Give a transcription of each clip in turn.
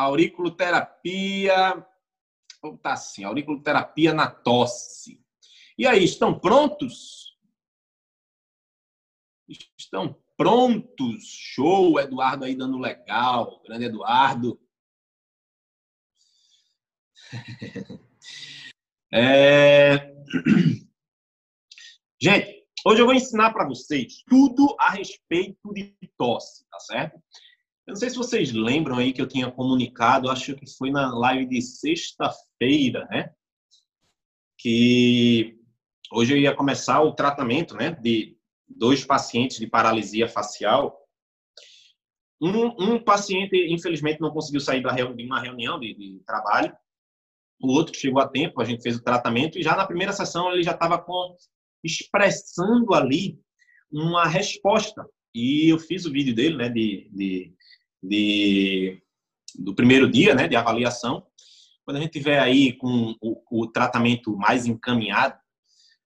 Auriculoterapia. Tá assim, auriculoterapia na tosse. E aí, estão prontos? Estão prontos? Show, Eduardo aí dando legal. Grande Eduardo. É... Gente, hoje eu vou ensinar para vocês tudo a respeito de tosse, tá certo? Eu não sei se vocês lembram aí que eu tinha comunicado, acho que foi na live de sexta-feira, né? Que hoje eu ia começar o tratamento, né? De dois pacientes de paralisia facial. Um, um paciente, infelizmente, não conseguiu sair da de uma reunião de, de trabalho. O outro chegou a tempo, a gente fez o tratamento e já na primeira sessão ele já estava expressando ali uma resposta. E eu fiz o vídeo dele, né, de, de, de do primeiro dia, né, de avaliação. Quando a gente tiver aí com o, o tratamento mais encaminhado,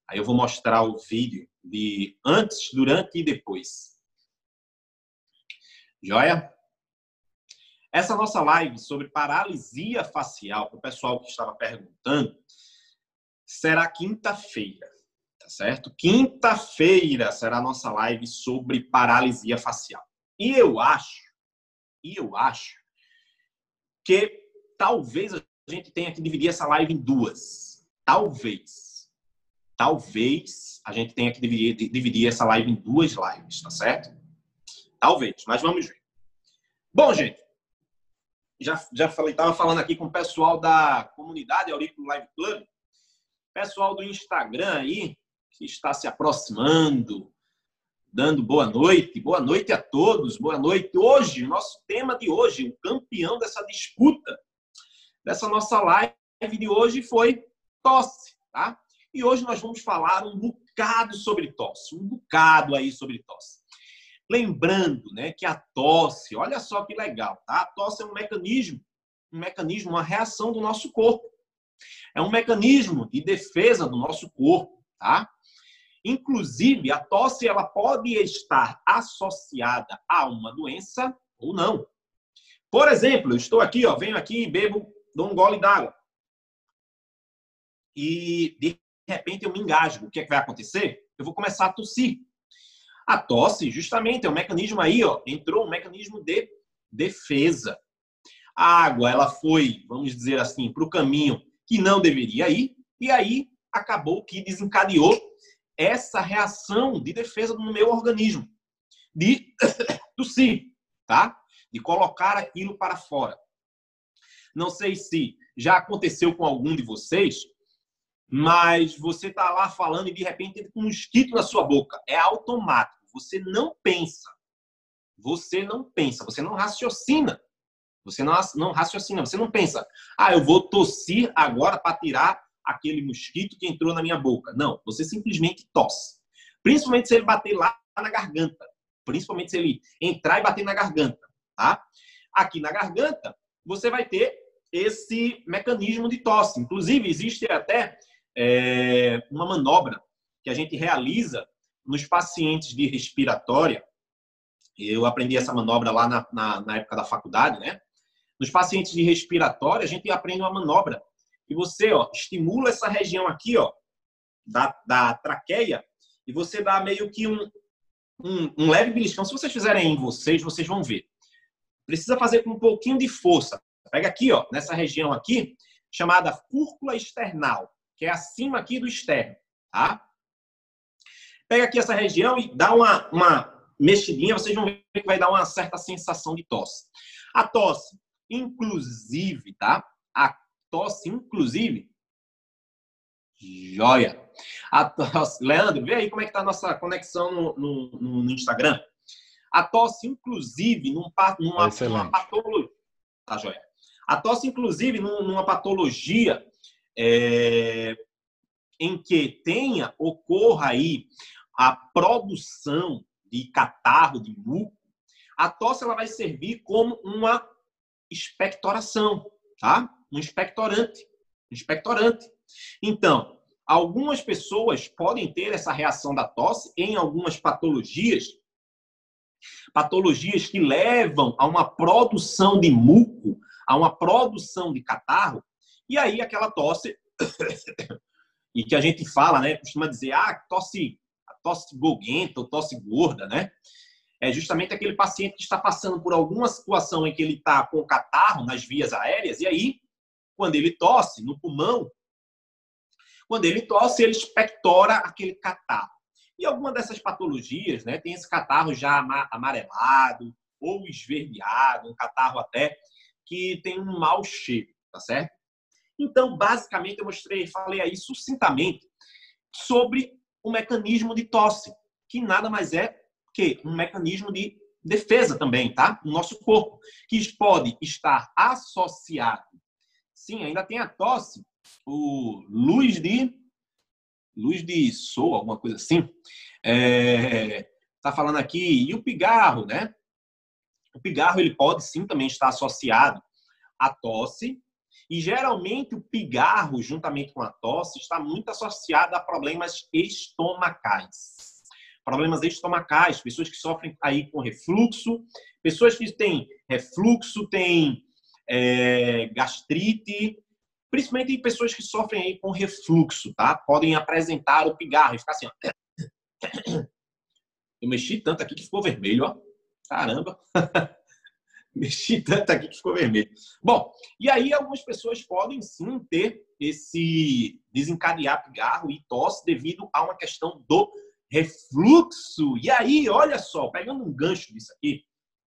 aí eu vou mostrar o vídeo de antes, durante e depois. Joia? Essa nossa live sobre paralisia facial, para o pessoal que estava perguntando, será quinta-feira, tá certo? Quinta-feira será a nossa live sobre paralisia facial. E eu acho, e eu acho que talvez a gente tenha que dividir essa live em duas. Talvez talvez a gente tenha que dividir, dividir essa live em duas lives, tá certo? Talvez, mas vamos ver. Bom, gente, já, já falei, estava falando aqui com o pessoal da comunidade Auriculo Live Club, pessoal do Instagram aí, que está se aproximando, dando boa noite, boa noite a todos, boa noite. Hoje, nosso tema de hoje, o campeão dessa disputa, dessa nossa live de hoje foi tosse, tá? E hoje nós vamos falar um bocado sobre tosse, um bocado aí sobre tosse. Lembrando, né, que a tosse, olha só que legal, tá? A tosse é um mecanismo, um mecanismo, uma reação do nosso corpo. É um mecanismo de defesa do nosso corpo, tá? Inclusive, a tosse ela pode estar associada a uma doença ou não. Por exemplo, eu estou aqui, ó, venho aqui e bebo, dou um gole d'água. E de repente eu me engasgo. O que, é que vai acontecer? Eu vou começar a tossir. A tosse, justamente, é um mecanismo aí, ó, entrou um mecanismo de defesa. A água, ela foi, vamos dizer assim, para o caminho que não deveria ir, e aí acabou que desencadeou essa reação de defesa no meu organismo, de tossir, tá? De colocar aquilo para fora. Não sei se já aconteceu com algum de vocês, mas você tá lá falando e de repente tem um mosquito na sua boca. É automático. Você não pensa. Você não pensa. Você não raciocina. Você não, raciocina. Você não pensa. Ah, eu vou tossir agora para tirar aquele mosquito que entrou na minha boca. Não. Você simplesmente tosse. Principalmente se ele bater lá na garganta. Principalmente se ele entrar e bater na garganta. Tá? Aqui na garganta, você vai ter esse mecanismo de tosse. Inclusive, existe até é, uma manobra que a gente realiza nos pacientes de respiratória. Eu aprendi essa manobra lá na, na, na época da faculdade, né? Nos pacientes de respiratória, a gente aprende uma manobra que você ó, estimula essa região aqui ó, da, da traqueia e você dá meio que um, um, um leve beliscão. Se vocês fizerem em vocês, vocês vão ver. Precisa fazer com um pouquinho de força. Pega aqui, ó, nessa região aqui, chamada fúrcula external que é acima aqui do externo, tá? Pega aqui essa região e dá uma, uma mexidinha, vocês vão ver que vai dar uma certa sensação de tosse. A tosse, inclusive, tá? A tosse, inclusive, joia. A tosse, Leandro, vê aí como é que tá a nossa conexão no, no, no Instagram. A tosse, inclusive, num, numa, numa patologia. Tá, joia. A tosse, inclusive, numa patologia é, em que tenha, ocorra aí a produção de catarro, de muco, a tosse ela vai servir como uma expectoração, tá? Um expectorante, um expectorante. Então, algumas pessoas podem ter essa reação da tosse em algumas patologias, patologias que levam a uma produção de muco a uma produção de catarro, e aí aquela tosse, e que a gente fala, né, costuma dizer, ah, tosse, tosse goguenta ou tosse gorda, né? É justamente aquele paciente que está passando por alguma situação em que ele está com catarro nas vias aéreas, e aí, quando ele tosse no pulmão, quando ele tosse, ele expectora aquele catarro. E alguma dessas patologias, né, tem esse catarro já amarelado ou esverdeado, um catarro até que tem um mau cheiro, tá certo? Então, basicamente, eu mostrei, falei aí sucintamente sobre o mecanismo de tosse, que nada mais é que um mecanismo de defesa também, tá? No nosso corpo, que pode estar associado. Sim, ainda tem a tosse, o luz de luz de sol, alguma coisa assim. É, tá falando aqui e o pigarro, né? O pigarro ele pode sim também estar associado à tosse e geralmente o pigarro juntamente com a tosse está muito associado a problemas estomacais. Problemas estomacais, pessoas que sofrem aí com refluxo, pessoas que têm refluxo, têm é, gastrite, principalmente pessoas que sofrem aí com refluxo, tá? Podem apresentar o pigarro e ficar assim, ó. Eu mexi tanto aqui que ficou vermelho, ó. Caramba. mexi tanto aqui que ficou vermelho. Bom, e aí algumas pessoas podem sim ter esse desencadear pigarro e tosse devido a uma questão do refluxo. E aí, olha só, pegando um gancho disso aqui,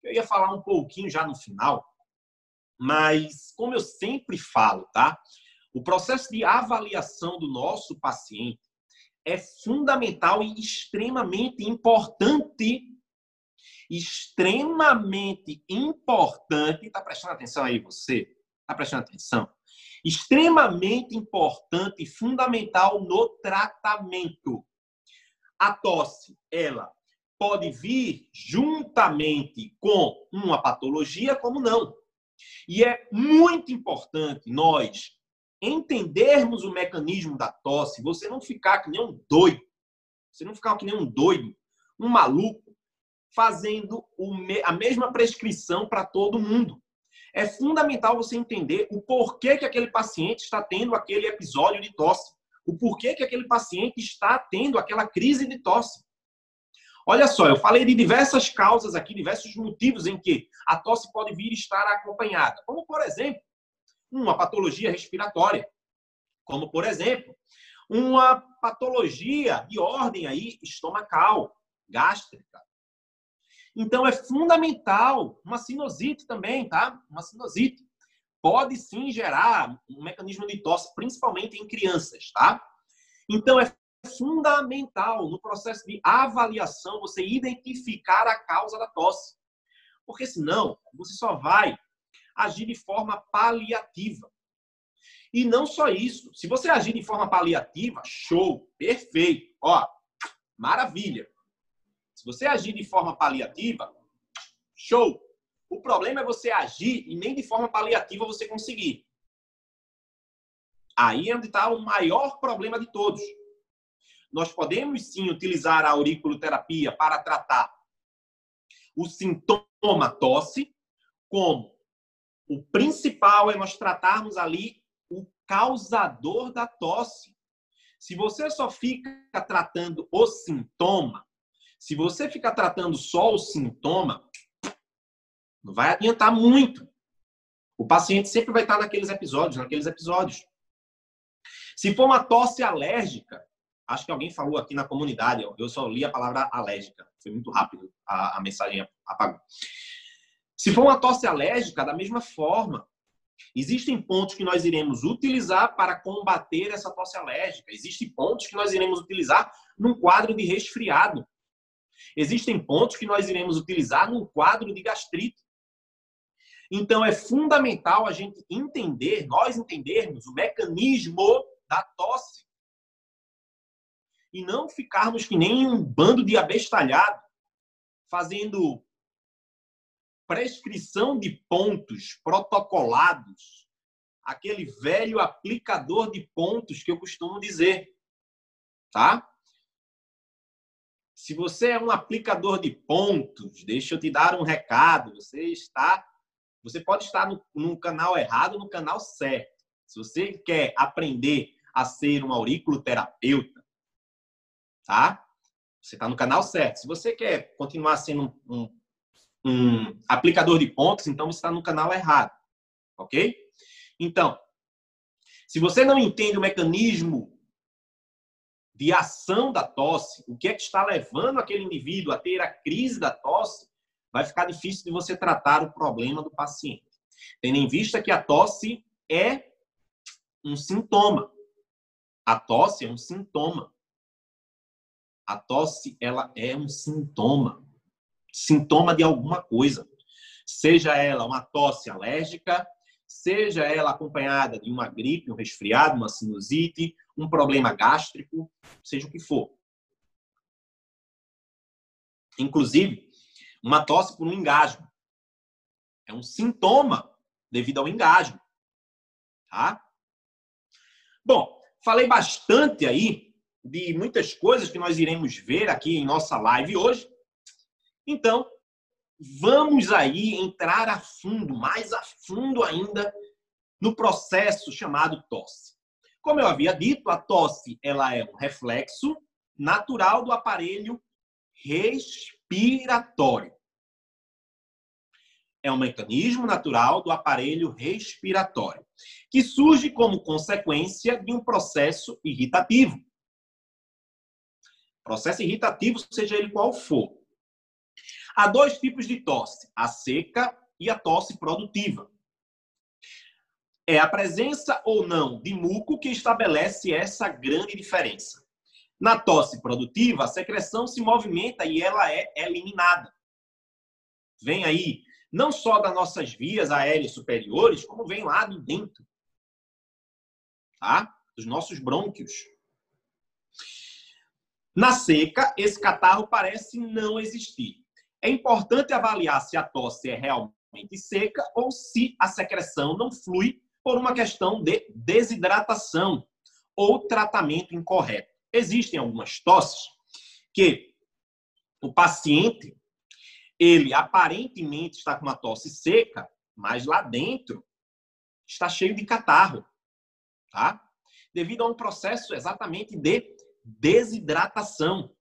eu ia falar um pouquinho já no final, mas, como eu sempre falo, tá? O processo de avaliação do nosso paciente é fundamental e extremamente importante. Extremamente importante. Tá prestando atenção aí, você? Tá prestando atenção? Extremamente importante e fundamental no tratamento. A tosse, ela pode vir juntamente com uma patologia, como não. E é muito importante nós entendermos o mecanismo da tosse, você não ficar que nem um doido, você não ficar que nem um doido, um maluco, fazendo a mesma prescrição para todo mundo. É fundamental você entender o porquê que aquele paciente está tendo aquele episódio de tosse, o porquê que aquele paciente está tendo aquela crise de tosse. Olha só, eu falei de diversas causas aqui, diversos motivos em que a tosse pode vir estar acompanhada. Como, por exemplo, uma patologia respiratória. Como, por exemplo, uma patologia de ordem aí estomacal, gástrica. Então, é fundamental uma sinusite também, tá? Uma sinusite pode sim gerar um mecanismo de tosse, principalmente em crianças, tá? Então, é fundamental no processo de avaliação você identificar a causa da tosse. Porque senão, você só vai agir de forma paliativa. E não só isso. Se você agir de forma paliativa, show, perfeito, ó, maravilha. Se você agir de forma paliativa, show. O problema é você agir e nem de forma paliativa você conseguir. Aí é onde está o maior problema de todos. Nós podemos sim utilizar a auriculoterapia para tratar o sintoma tosse, como o principal é nós tratarmos ali o causador da tosse. Se você só fica tratando o sintoma, se você ficar tratando só o sintoma, não vai adiantar muito. O paciente sempre vai estar naqueles episódios, naqueles episódios. Se for uma tosse alérgica, Acho que alguém falou aqui na comunidade, eu só li a palavra alérgica. Foi muito rápido, a, a mensagem apagou. Se for uma tosse alérgica, da mesma forma, existem pontos que nós iremos utilizar para combater essa tosse alérgica. Existem pontos que nós iremos utilizar num quadro de resfriado. Existem pontos que nós iremos utilizar num quadro de gastrite. Então é fundamental a gente entender, nós entendermos o mecanismo da tosse e não ficarmos que nem um bando de abestalhado fazendo prescrição de pontos protocolados, aquele velho aplicador de pontos que eu costumo dizer, tá? Se você é um aplicador de pontos, deixa eu te dar um recado, você está Você pode estar no, no canal errado, no canal certo. Se você quer aprender a ser um auriculoterapeuta, tá? Você está no canal certo. Se você quer continuar sendo um, um, um aplicador de pontos, então você está no canal errado, ok? Então, se você não entende o mecanismo de ação da tosse, o que é que está levando aquele indivíduo a ter a crise da tosse, vai ficar difícil de você tratar o problema do paciente. Tendo em vista que a tosse é um sintoma. A tosse é um sintoma. A tosse, ela é um sintoma. Sintoma de alguma coisa. Seja ela uma tosse alérgica, seja ela acompanhada de uma gripe, um resfriado, uma sinusite, um problema gástrico, seja o que for. Inclusive, uma tosse por um engasgo. É um sintoma devido ao engasgo. Tá? Bom, falei bastante aí de muitas coisas que nós iremos ver aqui em nossa live hoje. Então, vamos aí entrar a fundo, mais a fundo ainda, no processo chamado tosse. Como eu havia dito, a tosse ela é um reflexo natural do aparelho respiratório. É um mecanismo natural do aparelho respiratório, que surge como consequência de um processo irritativo. Processo irritativo, seja ele qual for. Há dois tipos de tosse: a seca e a tosse produtiva. É a presença ou não de muco que estabelece essa grande diferença. Na tosse produtiva, a secreção se movimenta e ela é eliminada. Vem aí, não só das nossas vias aéreas superiores, como vem lá de dentro. Tá? Dos nossos brônquios. Na seca, esse catarro parece não existir. É importante avaliar se a tosse é realmente seca ou se a secreção não flui por uma questão de desidratação ou tratamento incorreto. Existem algumas tosses que o paciente ele aparentemente está com uma tosse seca, mas lá dentro está cheio de catarro, tá? Devido a um processo exatamente de desidratação.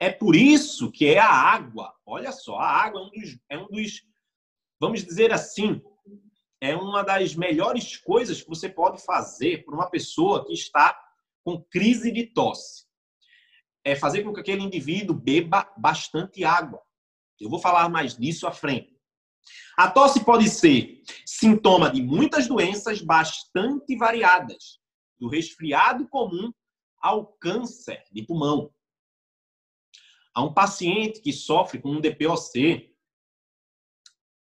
É por isso que é a água. Olha só, a água é um dos, é um dos vamos dizer assim, é uma das melhores coisas que você pode fazer para uma pessoa que está com crise de tosse. É fazer com que aquele indivíduo beba bastante água. Eu vou falar mais disso à frente. A tosse pode ser sintoma de muitas doenças bastante variadas, do resfriado comum ao câncer de pulmão a um paciente que sofre com um DPOC,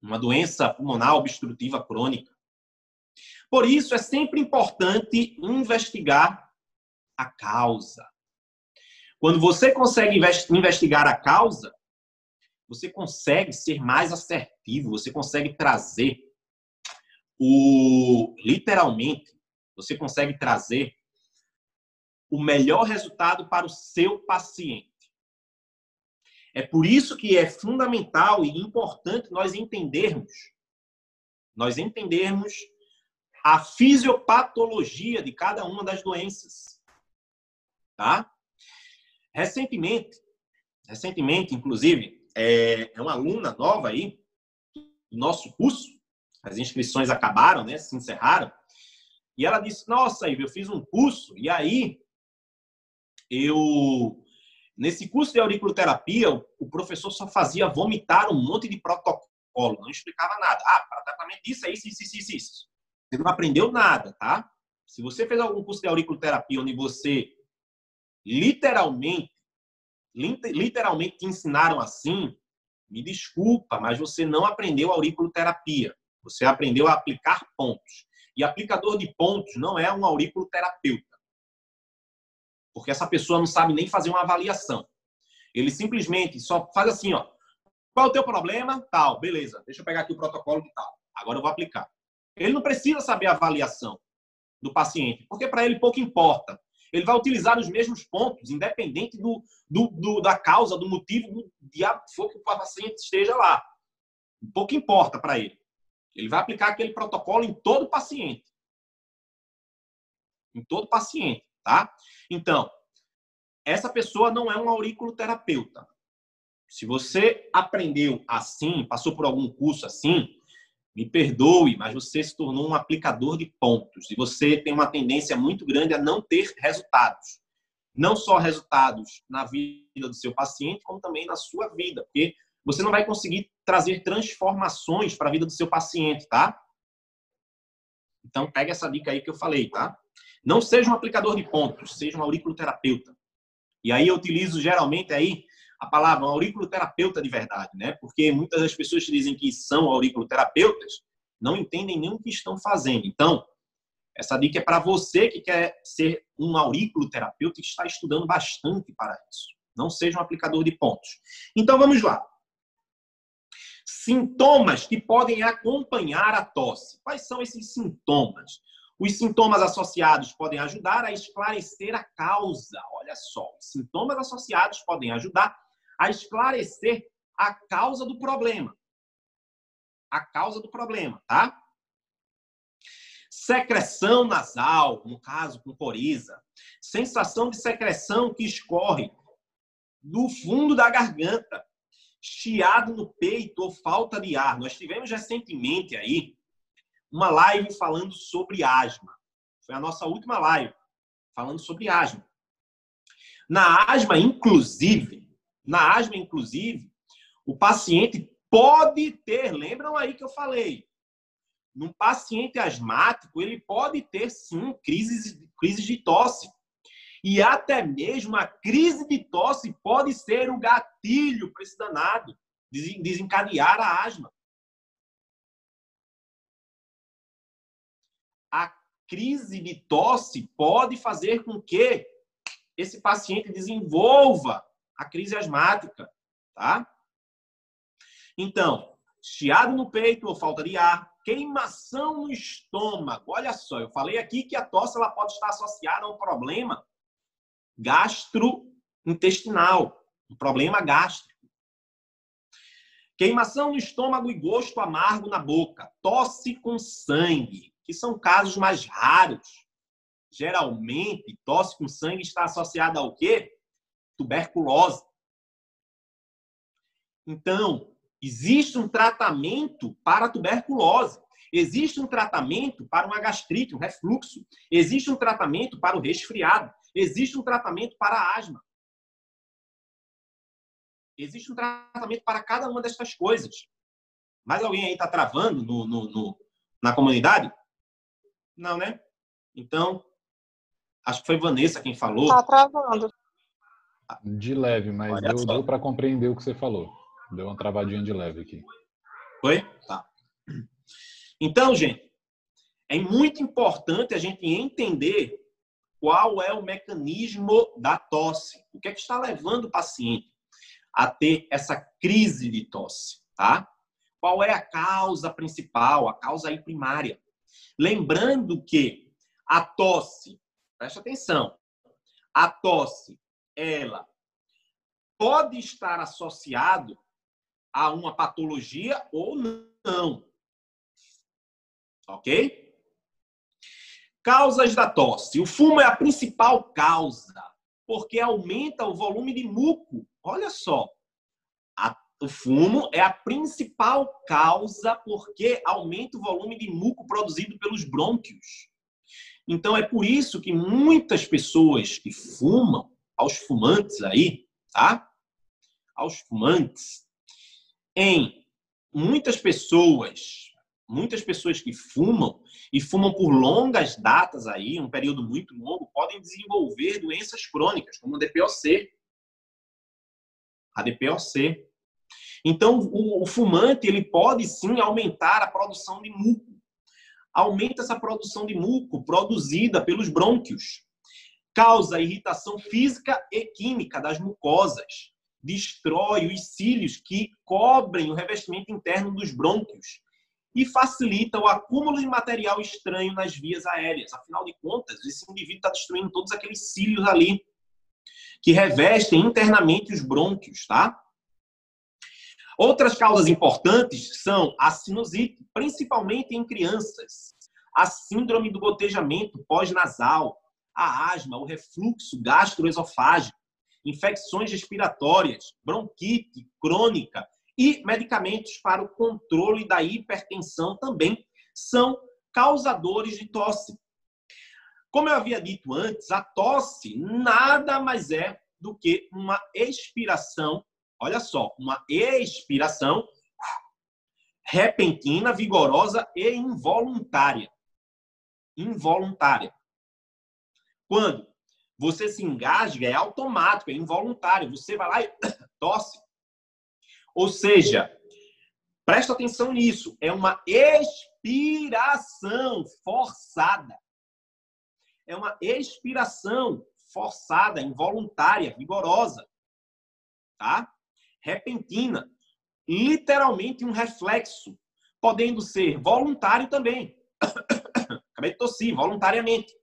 uma doença pulmonar obstrutiva crônica. Por isso, é sempre importante investigar a causa. Quando você consegue investigar a causa, você consegue ser mais assertivo, você consegue trazer o literalmente, você consegue trazer o melhor resultado para o seu paciente. É por isso que é fundamental e importante nós entendermos, nós entendermos a fisiopatologia de cada uma das doenças. Tá? Recentemente, recentemente, inclusive, é, é uma aluna nova aí do nosso curso, as inscrições acabaram, né, se encerraram, e ela disse: Nossa, Ivo, eu fiz um curso, e aí eu Nesse curso de auriculoterapia, o professor só fazia vomitar um monte de protocolo, não explicava nada. Ah, para tratamento disso é isso, isso, isso, isso. Você não aprendeu nada, tá? Se você fez algum curso de auriculoterapia onde você literalmente, literalmente te ensinaram assim, me desculpa, mas você não aprendeu auriculoterapia. Você aprendeu a aplicar pontos. E aplicador de pontos não é um auriculoterapeuta porque essa pessoa não sabe nem fazer uma avaliação. Ele simplesmente só faz assim, ó. Qual é o teu problema? Tal, beleza. Deixa eu pegar aqui o protocolo de tal. Agora eu vou aplicar. Ele não precisa saber a avaliação do paciente, porque para ele pouco importa. Ele vai utilizar os mesmos pontos, independente do, do, do da causa, do motivo do diabo for que o paciente esteja lá. Pouco importa para ele. Ele vai aplicar aquele protocolo em todo paciente. Em todo paciente, tá? Então, essa pessoa não é um auriculoterapeuta. Se você aprendeu assim, passou por algum curso assim, me perdoe, mas você se tornou um aplicador de pontos e você tem uma tendência muito grande a não ter resultados. Não só resultados na vida do seu paciente, como também na sua vida, porque você não vai conseguir trazer transformações para a vida do seu paciente, tá? Então, pega essa dica aí que eu falei, tá? Não seja um aplicador de pontos, seja um auriculoterapeuta. E aí eu utilizo geralmente aí a palavra um auriculoterapeuta de verdade, né? Porque muitas das pessoas que dizem que são auriculoterapeutas não entendem nem o que estão fazendo. Então, essa dica é para você que quer ser um auriculoterapeuta e está estudando bastante para isso. Não seja um aplicador de pontos. Então, vamos lá. Sintomas que podem acompanhar a tosse. Quais são esses sintomas? Os sintomas associados podem ajudar a esclarecer a causa. Olha só, os sintomas associados podem ajudar a esclarecer a causa do problema. A causa do problema, tá? Secreção nasal, no caso com coriza. Sensação de secreção que escorre do fundo da garganta. Chiado no peito ou falta de ar. Nós tivemos recentemente aí uma live falando sobre asma. Foi a nossa última live falando sobre asma. Na asma, inclusive, na asma, inclusive, o paciente pode ter, lembram aí que eu falei, num paciente asmático, ele pode ter sim crises, crises de tosse. E até mesmo a crise de tosse pode ser o gatilho para esse danado, desencadear a asma. Crise de tosse pode fazer com que esse paciente desenvolva a crise asmática, tá? Então, chiado no peito ou falta de ar, queimação no estômago. Olha só, eu falei aqui que a tosse ela pode estar associada a um problema gastrointestinal, um problema gástrico. Queimação no estômago e gosto amargo na boca, tosse com sangue, que são casos mais raros. Geralmente, tosse com sangue está associada ao quê? tuberculose. Então, existe um tratamento para a tuberculose. Existe um tratamento para uma gastrite, um refluxo. Existe um tratamento para o resfriado. Existe um tratamento para a asma. Existe um tratamento para cada uma dessas coisas. Mas alguém aí está travando no, no, no, na comunidade? Não, né? Então, acho que foi Vanessa quem falou. Está travando. De leve, mas deu, deu para compreender o que você falou. Deu uma travadinha de leve aqui. Foi? Tá. Então, gente, é muito importante a gente entender qual é o mecanismo da tosse. O que é que está levando o paciente a ter essa crise de tosse, tá? Qual é a causa principal, a causa aí primária? Lembrando que a tosse, preste atenção, a tosse ela pode estar associado a uma patologia ou não. Ok? Causas da tosse. O fumo é a principal causa, porque aumenta o volume de muco. Olha só. O fumo é a principal causa porque aumenta o volume de muco produzido pelos brônquios. Então é por isso que muitas pessoas que fumam aos fumantes aí, tá? Aos fumantes, em muitas pessoas, muitas pessoas que fumam e fumam por longas datas aí, um período muito longo, podem desenvolver doenças crônicas, como a DPOC. A DPOC. Então, o, o fumante ele pode sim aumentar a produção de muco. Aumenta essa produção de muco produzida pelos brônquios causa irritação física e química das mucosas, destrói os cílios que cobrem o revestimento interno dos brônquios e facilita o acúmulo de material estranho nas vias aéreas. Afinal de contas, esse indivíduo está destruindo todos aqueles cílios ali que revestem internamente os brônquios, tá? Outras causas importantes são a sinusite, principalmente em crianças, a síndrome do gotejamento pós-nasal, a asma, o refluxo gastroesofágico, infecções respiratórias, bronquite crônica e medicamentos para o controle da hipertensão também são causadores de tosse. Como eu havia dito antes, a tosse nada mais é do que uma expiração, olha só, uma expiração repentina, vigorosa e involuntária. Involuntária. Quando você se engasga, é automático, é involuntário. Você vai lá e tosse. Ou seja, presta atenção nisso, é uma expiração forçada. É uma expiração forçada, involuntária, vigorosa, tá? Repentina, literalmente um reflexo, podendo ser voluntário também. Acabei de tossir, voluntariamente.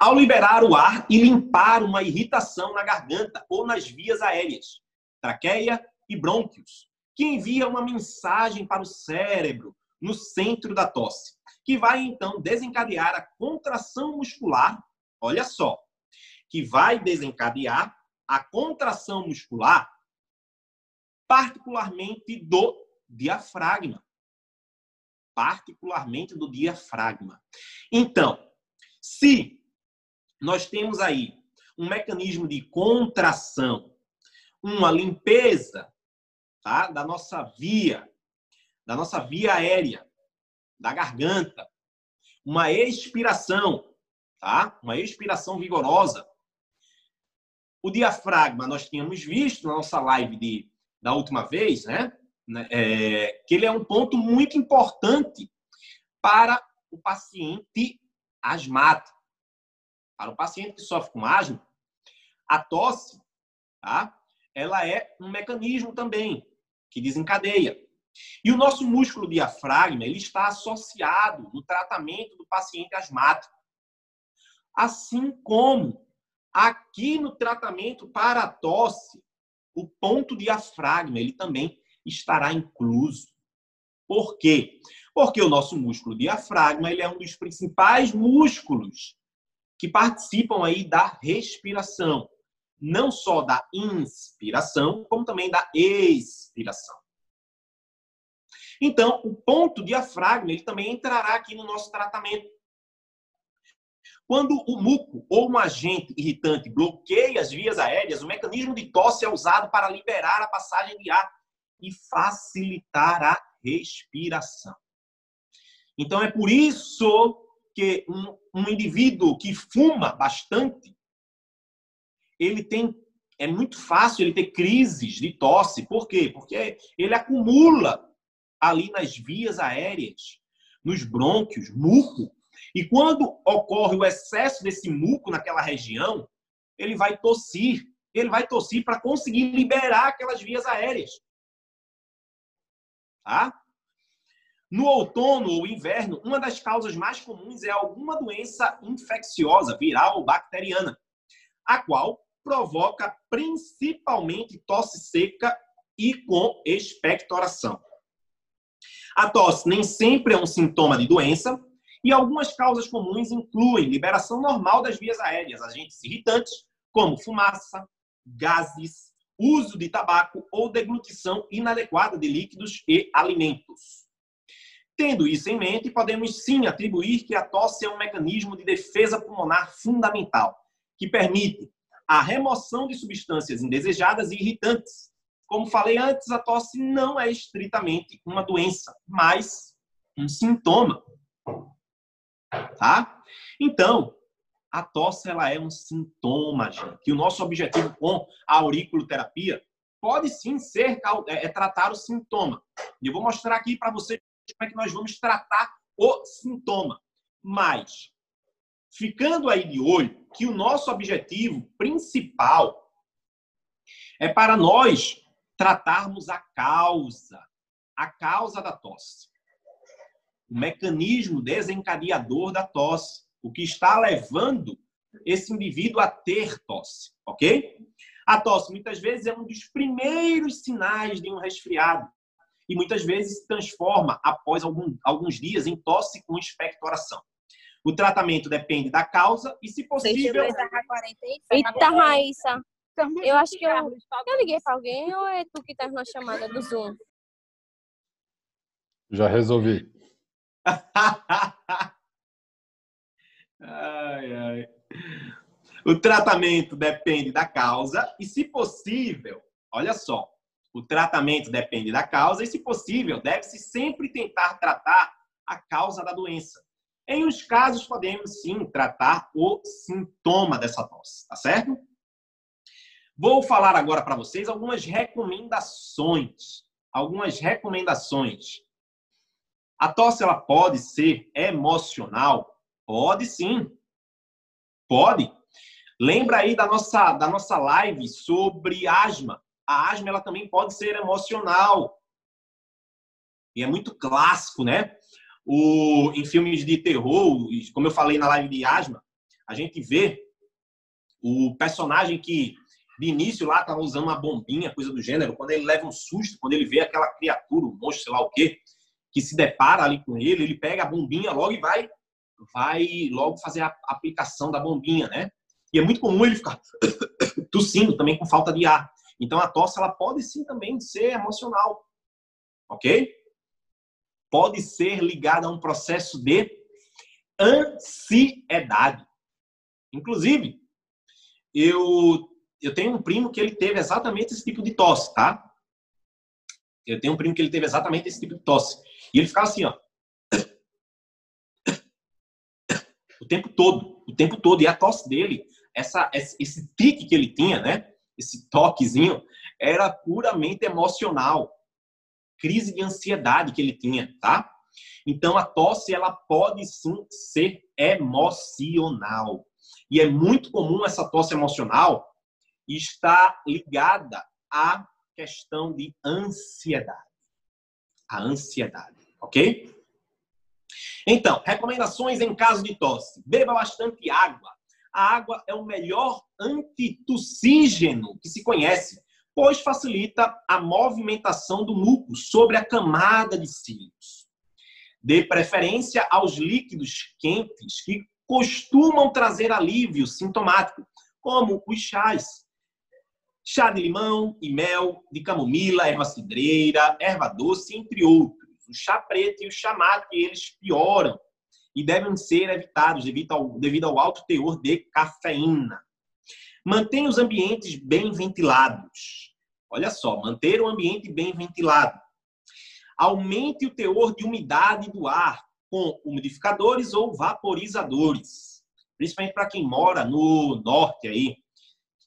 Ao liberar o ar e limpar uma irritação na garganta ou nas vias aéreas, traqueia e brônquios, que envia uma mensagem para o cérebro no centro da tosse, que vai então desencadear a contração muscular. Olha só, que vai desencadear a contração muscular, particularmente do diafragma. Particularmente do diafragma. Então, se nós temos aí um mecanismo de contração, uma limpeza tá? da nossa via, da nossa via aérea, da garganta, uma expiração, tá? uma expiração vigorosa, o diafragma, nós tínhamos visto na nossa live de, da última vez, né? né? É, que ele é um ponto muito importante para o paciente asmático. Para o paciente que sofre com asma, a tosse, tá? ela é um mecanismo também que desencadeia. E o nosso músculo diafragma, ele está associado no tratamento do paciente asmático. Assim como Aqui no tratamento para a tosse, o ponto diafragma ele também estará incluso. Por quê? Porque o nosso músculo diafragma ele é um dos principais músculos que participam aí da respiração, não só da inspiração, como também da expiração. Então, o ponto diafragma ele também entrará aqui no nosso tratamento. Quando o muco ou um agente irritante bloqueia as vias aéreas, o mecanismo de tosse é usado para liberar a passagem de ar e facilitar a respiração. Então é por isso que um, um indivíduo que fuma bastante, ele tem é muito fácil ele ter crises de tosse. Por quê? Porque ele acumula ali nas vias aéreas, nos brônquios, muco, e quando ocorre o excesso desse muco naquela região, ele vai tossir. Ele vai tossir para conseguir liberar aquelas vias aéreas. Tá? No outono ou inverno, uma das causas mais comuns é alguma doença infecciosa, viral ou bacteriana, a qual provoca principalmente tosse seca e com expectoração. A tosse nem sempre é um sintoma de doença, e algumas causas comuns incluem liberação normal das vias aéreas, agentes irritantes, como fumaça, gases, uso de tabaco ou deglutição inadequada de líquidos e alimentos. Tendo isso em mente, podemos sim atribuir que a tosse é um mecanismo de defesa pulmonar fundamental, que permite a remoção de substâncias indesejadas e irritantes. Como falei antes, a tosse não é estritamente uma doença, mas um sintoma tá? Então, a tosse ela é um sintoma, gente. E o nosso objetivo com a auriculoterapia pode sim ser é, é tratar o sintoma. E eu vou mostrar aqui para vocês como é que nós vamos tratar o sintoma. Mas, ficando aí de olho que o nosso objetivo principal é para nós tratarmos a causa, a causa da tosse o mecanismo desencadeador da tosse, o que está levando esse indivíduo a ter tosse, ok? A tosse, muitas vezes, é um dos primeiros sinais de um resfriado. E muitas vezes se transforma, após algum, alguns dias, em tosse com expectoração. O tratamento depende da causa e, se possível. Eita, Raíssa. Eu acho que eu, eu liguei para alguém ou é tu que tá na chamada do Zoom? Já resolvi. Ai, ai. O tratamento depende da causa e, se possível, olha só, o tratamento depende da causa e, se possível, deve-se sempre tentar tratar a causa da doença. Em uns casos, podemos sim tratar o sintoma dessa tosse, tá certo? Vou falar agora para vocês algumas recomendações. Algumas recomendações. A tosse ela pode ser emocional? Pode sim. Pode. Lembra aí da nossa, da nossa live sobre asma. A asma ela também pode ser emocional. E é muito clássico, né? O, em filmes de terror, como eu falei na live de asma, a gente vê o personagem que de início lá estava usando uma bombinha, coisa do gênero, quando ele leva um susto, quando ele vê aquela criatura, um monstro, sei lá o quê, que se depara ali com ele, ele pega a bombinha logo e vai vai logo fazer a aplicação da bombinha, né? E é muito comum ele ficar tossindo também com falta de ar. Então a tosse ela pode sim também ser emocional. OK? pode ser ligada a um processo de ansiedade. Inclusive, eu, eu tenho um primo que ele teve exatamente esse tipo de tosse, tá? Eu tenho um primo que ele teve exatamente esse tipo de tosse. E ele ficava assim, ó. O tempo todo, o tempo todo. E a tosse dele, essa, esse tique que ele tinha, né? Esse toquezinho, era puramente emocional crise de ansiedade que ele tinha, tá? Então a tosse ela pode sim ser emocional. E é muito comum essa tosse emocional estar ligada à questão de ansiedade. A ansiedade, ok? Então, recomendações em caso de tosse. Beba bastante água. A água é o melhor antitussígeno que se conhece pois facilita a movimentação do muco sobre a camada de cílios. Dê preferência aos líquidos quentes que costumam trazer alívio sintomático, como os chás. Chá de limão e mel, de camomila, erva cidreira, erva doce, entre outros. O chá preto e o chá mate, eles pioram e devem ser evitados devido ao, devido ao alto teor de cafeína. Mantenha os ambientes bem ventilados. Olha só, manter o ambiente bem ventilado. Aumente o teor de umidade do ar com umidificadores ou vaporizadores. Principalmente para quem mora no norte aí,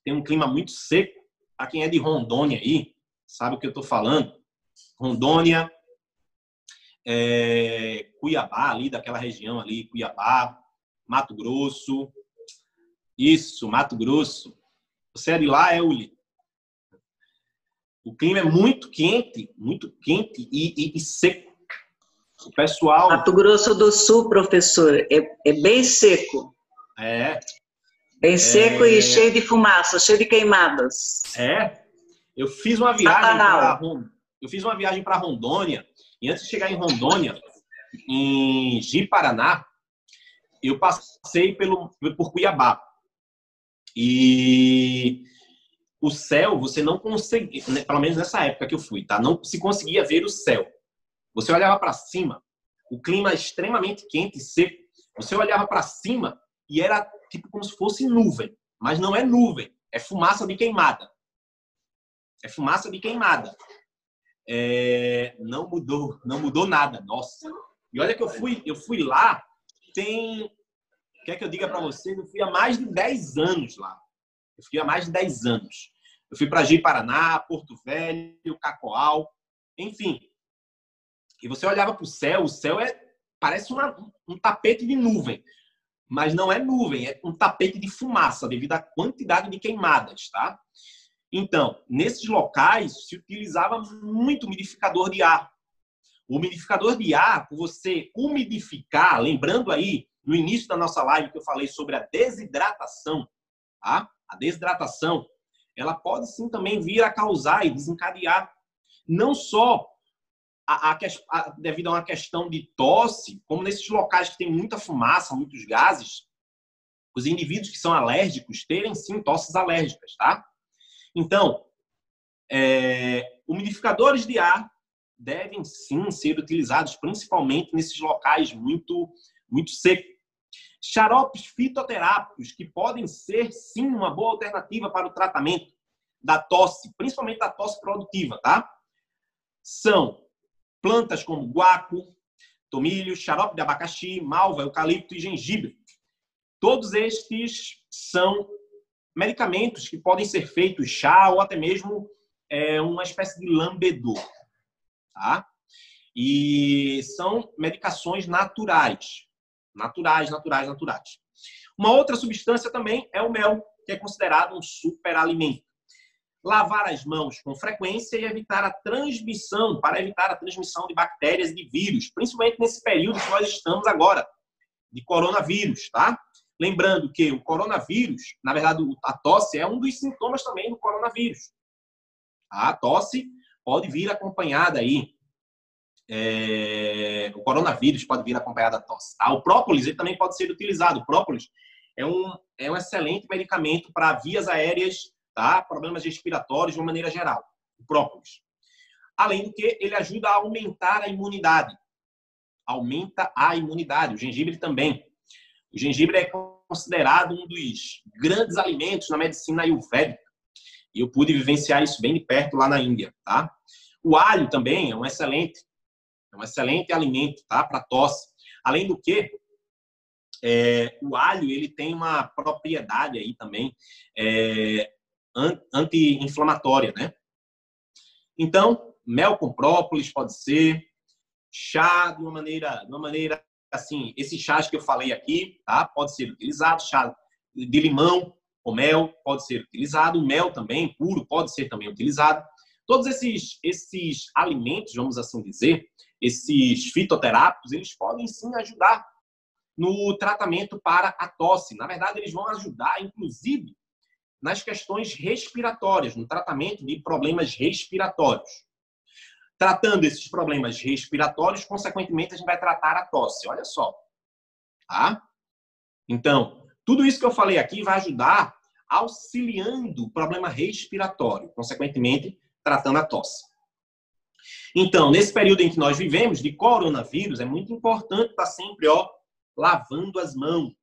tem um clima muito seco. Para quem é de Rondônia aí, sabe o que eu estou falando. Rondônia, é, Cuiabá, ali daquela região ali, Cuiabá, Mato Grosso. Isso, Mato Grosso. Você é de lá, é, Uli? O clima é muito quente, muito quente e, e, e seco. O pessoal. Mato Grosso do Sul, professor, é, é bem seco. É. Bem seco é... e cheio de fumaça, cheio de queimadas. É. Eu fiz uma viagem para eu fiz uma viagem para Rondônia e antes de chegar em Rondônia, em Ji-Paraná, eu passei pelo por Cuiabá. E o céu, você não conseguia, né, pelo menos nessa época que eu fui, tá? Não se conseguia ver o céu. Você olhava para cima, o clima extremamente quente e seco. Você olhava para cima e era tipo como se fosse nuvem, mas não é nuvem, é fumaça de queimada. É fumaça de queimada. É... não mudou, não mudou nada. Nossa. E olha que eu fui, eu fui lá, tem quer que eu diga para vocês, eu fui há mais de 10 anos lá. Eu fui há mais de 10 anos. Eu fui para Ji Paraná, Porto Velho, Cacoal, enfim. E você olhava para o céu, o céu é parece uma, um tapete de nuvem, mas não é nuvem, é um tapete de fumaça devido à quantidade de queimadas, tá? Então, nesses locais se utilizava muito umidificador de ar. O umidificador de ar, você umidificar, lembrando aí no início da nossa live que eu falei sobre a desidratação, tá? A desidratação ela pode sim também vir a causar e desencadear não só a, a, a, devido a uma questão de tosse, como nesses locais que tem muita fumaça, muitos gases, os indivíduos que são alérgicos terem sim tosses alérgicas, tá? Então, é, umidificadores de ar devem sim ser utilizados principalmente nesses locais muito muito secos. Xaropes fitoterápicos que podem ser sim uma boa alternativa para o tratamento da tosse, principalmente da tosse produtiva, tá? São plantas como guaco, tomilho, xarope de abacaxi, malva, eucalipto e gengibre. Todos estes são medicamentos que podem ser feitos chá ou até mesmo é, uma espécie de lambedor tá? E são medicações naturais. Naturais, naturais, naturais. Uma outra substância também é o mel, que é considerado um superalimento. Lavar as mãos com frequência e evitar a transmissão, para evitar a transmissão de bactérias e de vírus, principalmente nesse período que nós estamos agora, de coronavírus, tá? Lembrando que o coronavírus, na verdade, a tosse é um dos sintomas também do coronavírus. A tosse pode vir acompanhada aí. É, o coronavírus pode vir acompanhado da tosse. Tá? O própolis ele também pode ser utilizado. O própolis é um, é um excelente medicamento para vias aéreas, tá? problemas respiratórios de uma maneira geral. O própolis. Além do que, ele ajuda a aumentar a imunidade. Aumenta a imunidade. O gengibre também. O gengibre é considerado um dos grandes alimentos na medicina ayurvédica. E eu pude vivenciar isso bem de perto lá na Índia, tá? O alho também é um excelente, é um excelente alimento, tá? Para tosse. Além do que, é, o alho ele tem uma propriedade aí também é, anti-inflamatória, né? Então, mel com própolis pode ser, chá de uma maneira, de uma maneira assim, esses chás que eu falei aqui, tá? Pode ser utilizado, chá de limão o mel pode ser utilizado, o mel também, puro, pode ser também utilizado. Todos esses, esses alimentos, vamos assim dizer, esses fitoterápicos, eles podem sim ajudar no tratamento para a tosse. Na verdade, eles vão ajudar, inclusive, nas questões respiratórias, no tratamento de problemas respiratórios. Tratando esses problemas respiratórios, consequentemente, a gente vai tratar a tosse. Olha só. Tá? Então, tudo isso que eu falei aqui vai ajudar auxiliando o problema respiratório, consequentemente, tratando a tosse. Então, nesse período em que nós vivemos de coronavírus, é muito importante estar sempre, ó, lavando as mãos,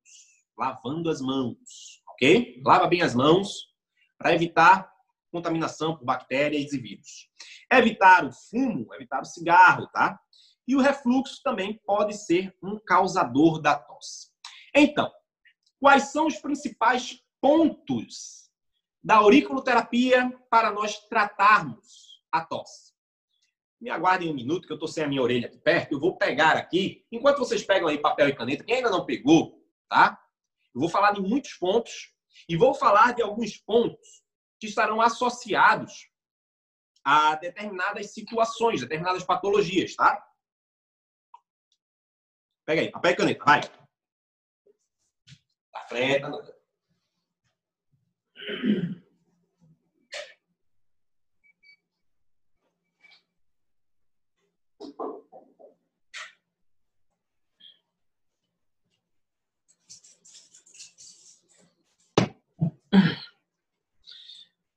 lavando as mãos, ok? Lava bem as mãos para evitar contaminação por bactérias e vírus. Evitar o fumo, evitar o cigarro, tá? E o refluxo também pode ser um causador da tosse. Então, quais são os principais pontos da auriculoterapia para nós tratarmos a tosse. Me aguardem um minuto, que eu estou sem a minha orelha aqui perto. Eu vou pegar aqui, enquanto vocês pegam aí papel e caneta, quem ainda não pegou, tá? Eu vou falar de muitos pontos e vou falar de alguns pontos que estarão associados a determinadas situações, determinadas patologias, tá? Pega aí, papel e caneta, vai. Freta.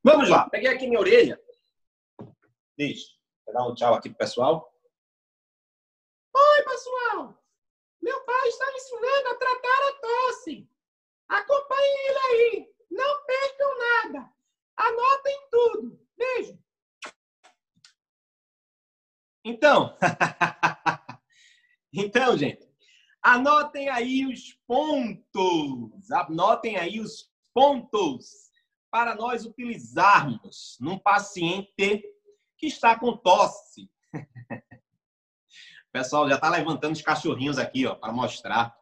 Vamos lá, peguei aqui minha orelha. Deixa. Vou dar um tchau aqui pro pessoal. Oi, pessoal! Meu pai está me ensinando a tratar a tosse. Acompanhem ele aí. Não percam nada. Anotem tudo. Beijo. Então, então, gente, anotem aí os pontos. Anotem aí os pontos para nós utilizarmos num paciente que está com tosse. O pessoal já está levantando os cachorrinhos aqui, ó, para mostrar.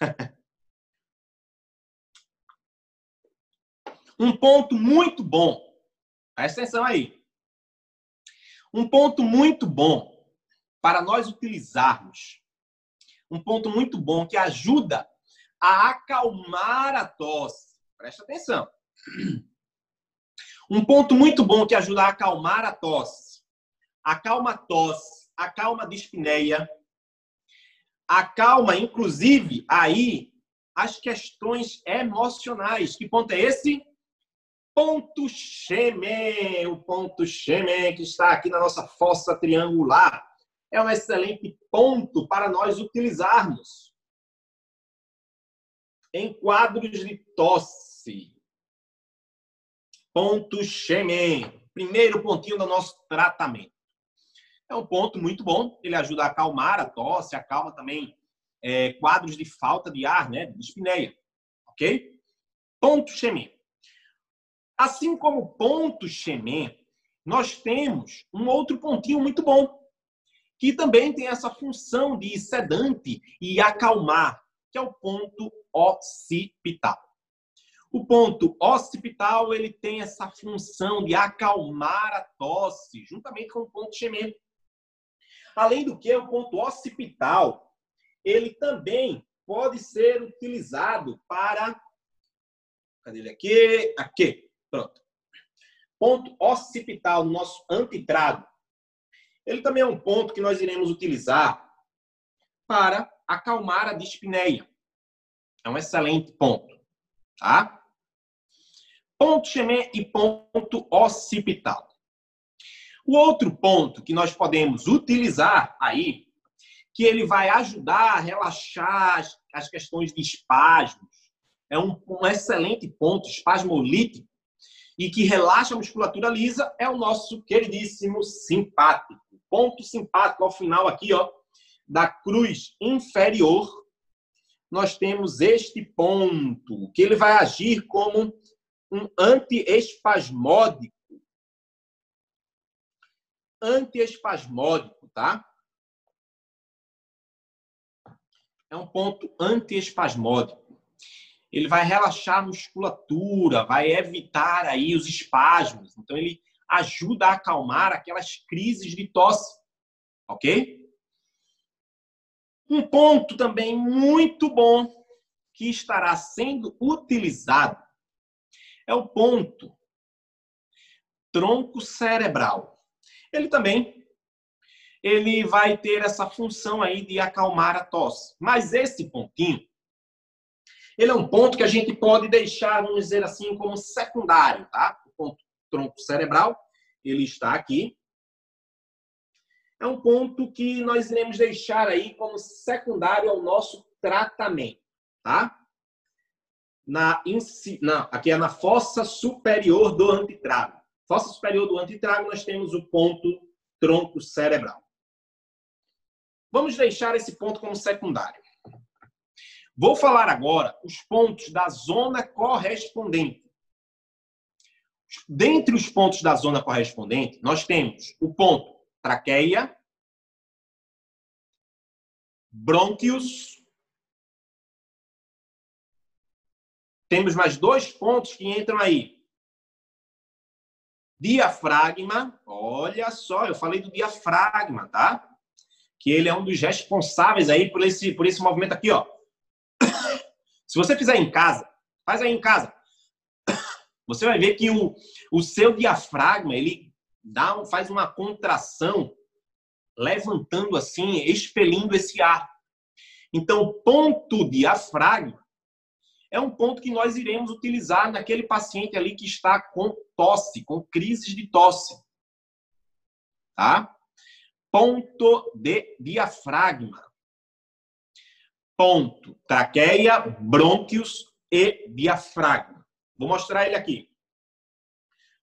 Um ponto muito bom, presta atenção aí. Um ponto muito bom para nós utilizarmos, um ponto muito bom que ajuda a acalmar a tosse. Presta atenção. Um ponto muito bom que ajuda a acalmar a tosse. Acalma a tosse, acalma a dispneia, acalma, inclusive, aí as questões emocionais. Que ponto é esse? Ponto Xeme, o ponto Xeme que está aqui na nossa fossa triangular. É um excelente ponto para nós utilizarmos em quadros de tosse. Ponto Xeme, primeiro pontinho do nosso tratamento. É um ponto muito bom, ele ajuda a acalmar a tosse, acalma também é, quadros de falta de ar, né, de espineia, ok? Ponto Xeme. Assim como ponto Xemé, nós temos um outro pontinho muito bom, que também tem essa função de sedante e acalmar, que é o ponto occipital. O ponto occipital ele tem essa função de acalmar a tosse, juntamente com o ponto Xemé. Além do que, o ponto occipital ele também pode ser utilizado para. Cadê ele aqui? Aqui. Pronto. Ponto occipital no nosso antitrago. Ele também é um ponto que nós iremos utilizar para acalmar a dispneia. É um excelente ponto, tá? Ponto Chemet e ponto occipital. O outro ponto que nós podemos utilizar aí, que ele vai ajudar a relaxar as, as questões de espasmos, é um, um excelente ponto espasmolítico, e que relaxa a musculatura lisa é o nosso queridíssimo simpático. Ponto simpático ao final aqui, ó, da cruz inferior, nós temos este ponto, que ele vai agir como um antiespasmódico. Antiespasmódico, tá? É um ponto antiespasmódico ele vai relaxar a musculatura, vai evitar aí os espasmos. Então, ele ajuda a acalmar aquelas crises de tosse, ok? Um ponto também muito bom que estará sendo utilizado é o ponto tronco cerebral. Ele também ele vai ter essa função aí de acalmar a tosse. Mas esse pontinho ele é um ponto que a gente pode deixar, vamos dizer assim, como secundário, tá? O ponto tronco cerebral, ele está aqui. É um ponto que nós iremos deixar aí como secundário ao nosso tratamento, tá? Na, na, aqui é na fossa superior do antitrago. Fossa superior do antitrago, nós temos o ponto tronco cerebral. Vamos deixar esse ponto como secundário. Vou falar agora os pontos da zona correspondente. Dentre os pontos da zona correspondente, nós temos o ponto traqueia, brônquios. Temos mais dois pontos que entram aí. Diafragma. Olha só, eu falei do diafragma, tá? Que ele é um dos responsáveis aí por esse, por esse movimento aqui, ó se você fizer em casa, faz aí em casa. Você vai ver que o, o seu diafragma, ele dá, faz uma contração, levantando assim, expelindo esse ar. Então, ponto diafragma é um ponto que nós iremos utilizar naquele paciente ali que está com tosse, com crises de tosse. Tá? Ponto de diafragma ponto, traqueia, brônquios e diafragma. Vou mostrar ele aqui.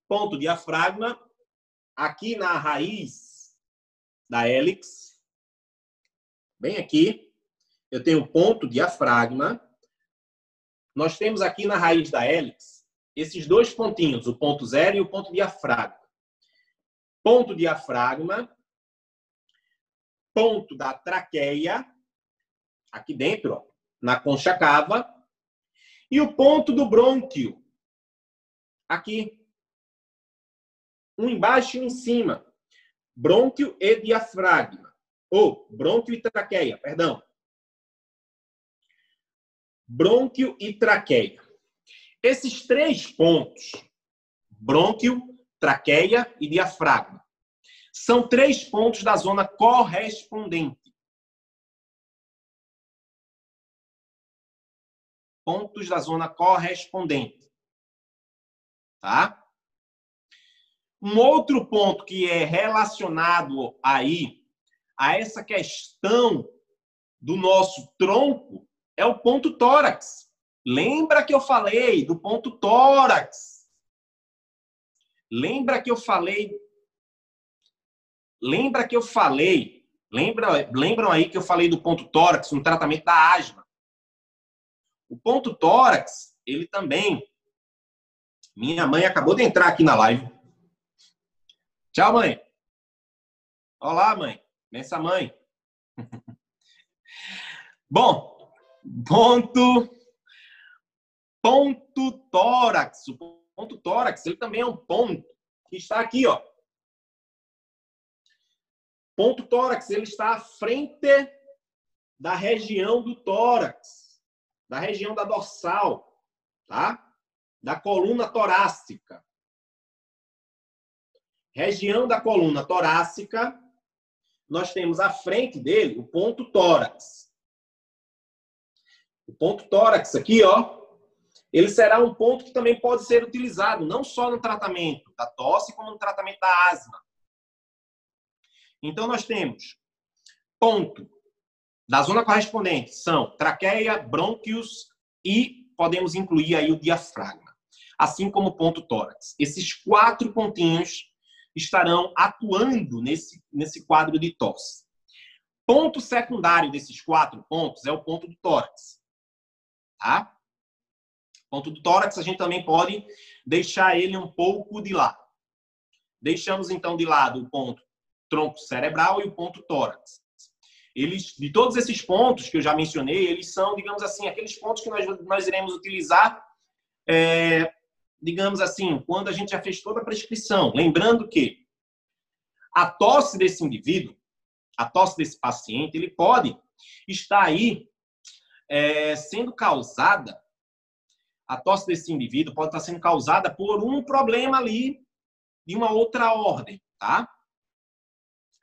Ponto diafragma, aqui na raiz da hélix, bem aqui, eu tenho ponto diafragma. Nós temos aqui na raiz da hélix esses dois pontinhos, o ponto zero e o ponto diafragma. Ponto diafragma, ponto da traqueia, aqui dentro, ó, na concha cava, e o ponto do brônquio, aqui. Um embaixo e um em cima. Brônquio e diafragma. Ou brônquio e traqueia, perdão. Brônquio e traqueia. Esses três pontos, brônquio, traqueia e diafragma. São três pontos da zona correspondente. Pontos da zona correspondente. Tá? Um outro ponto que é relacionado aí a essa questão do nosso tronco é o ponto tórax. Lembra que eu falei do ponto tórax? Lembra que eu falei? Lembra que eu falei? Lembra, lembram aí que eu falei do ponto tórax no tratamento da asma? O ponto tórax, ele também. Minha mãe acabou de entrar aqui na live. Tchau, mãe. Olá, mãe. Nessa mãe. Bom, ponto ponto tórax. O ponto tórax, ele também é um ponto que está aqui, ó. Ponto tórax, ele está à frente da região do tórax, da região da dorsal, tá? Da coluna torácica. Região da coluna torácica, nós temos à frente dele o ponto tórax. O ponto tórax aqui, ó, ele será um ponto que também pode ser utilizado não só no tratamento da tosse, como no tratamento da asma. Então, nós temos ponto da zona correspondente são traqueia, brônquios e podemos incluir aí o diafragma, assim como ponto tórax. Esses quatro pontinhos estarão atuando nesse, nesse quadro de tosse. Ponto secundário desses quatro pontos é o ponto do tórax. Tá? Ponto do tórax, a gente também pode deixar ele um pouco de lado. Deixamos então de lado o ponto tronco cerebral e o ponto tórax. Eles, de todos esses pontos que eu já mencionei, eles são, digamos assim, aqueles pontos que nós, nós iremos utilizar, é, digamos assim, quando a gente já fez toda a prescrição. Lembrando que a tosse desse indivíduo, a tosse desse paciente, ele pode estar aí é, sendo causada a tosse desse indivíduo pode estar sendo causada por um problema ali de uma outra ordem, tá?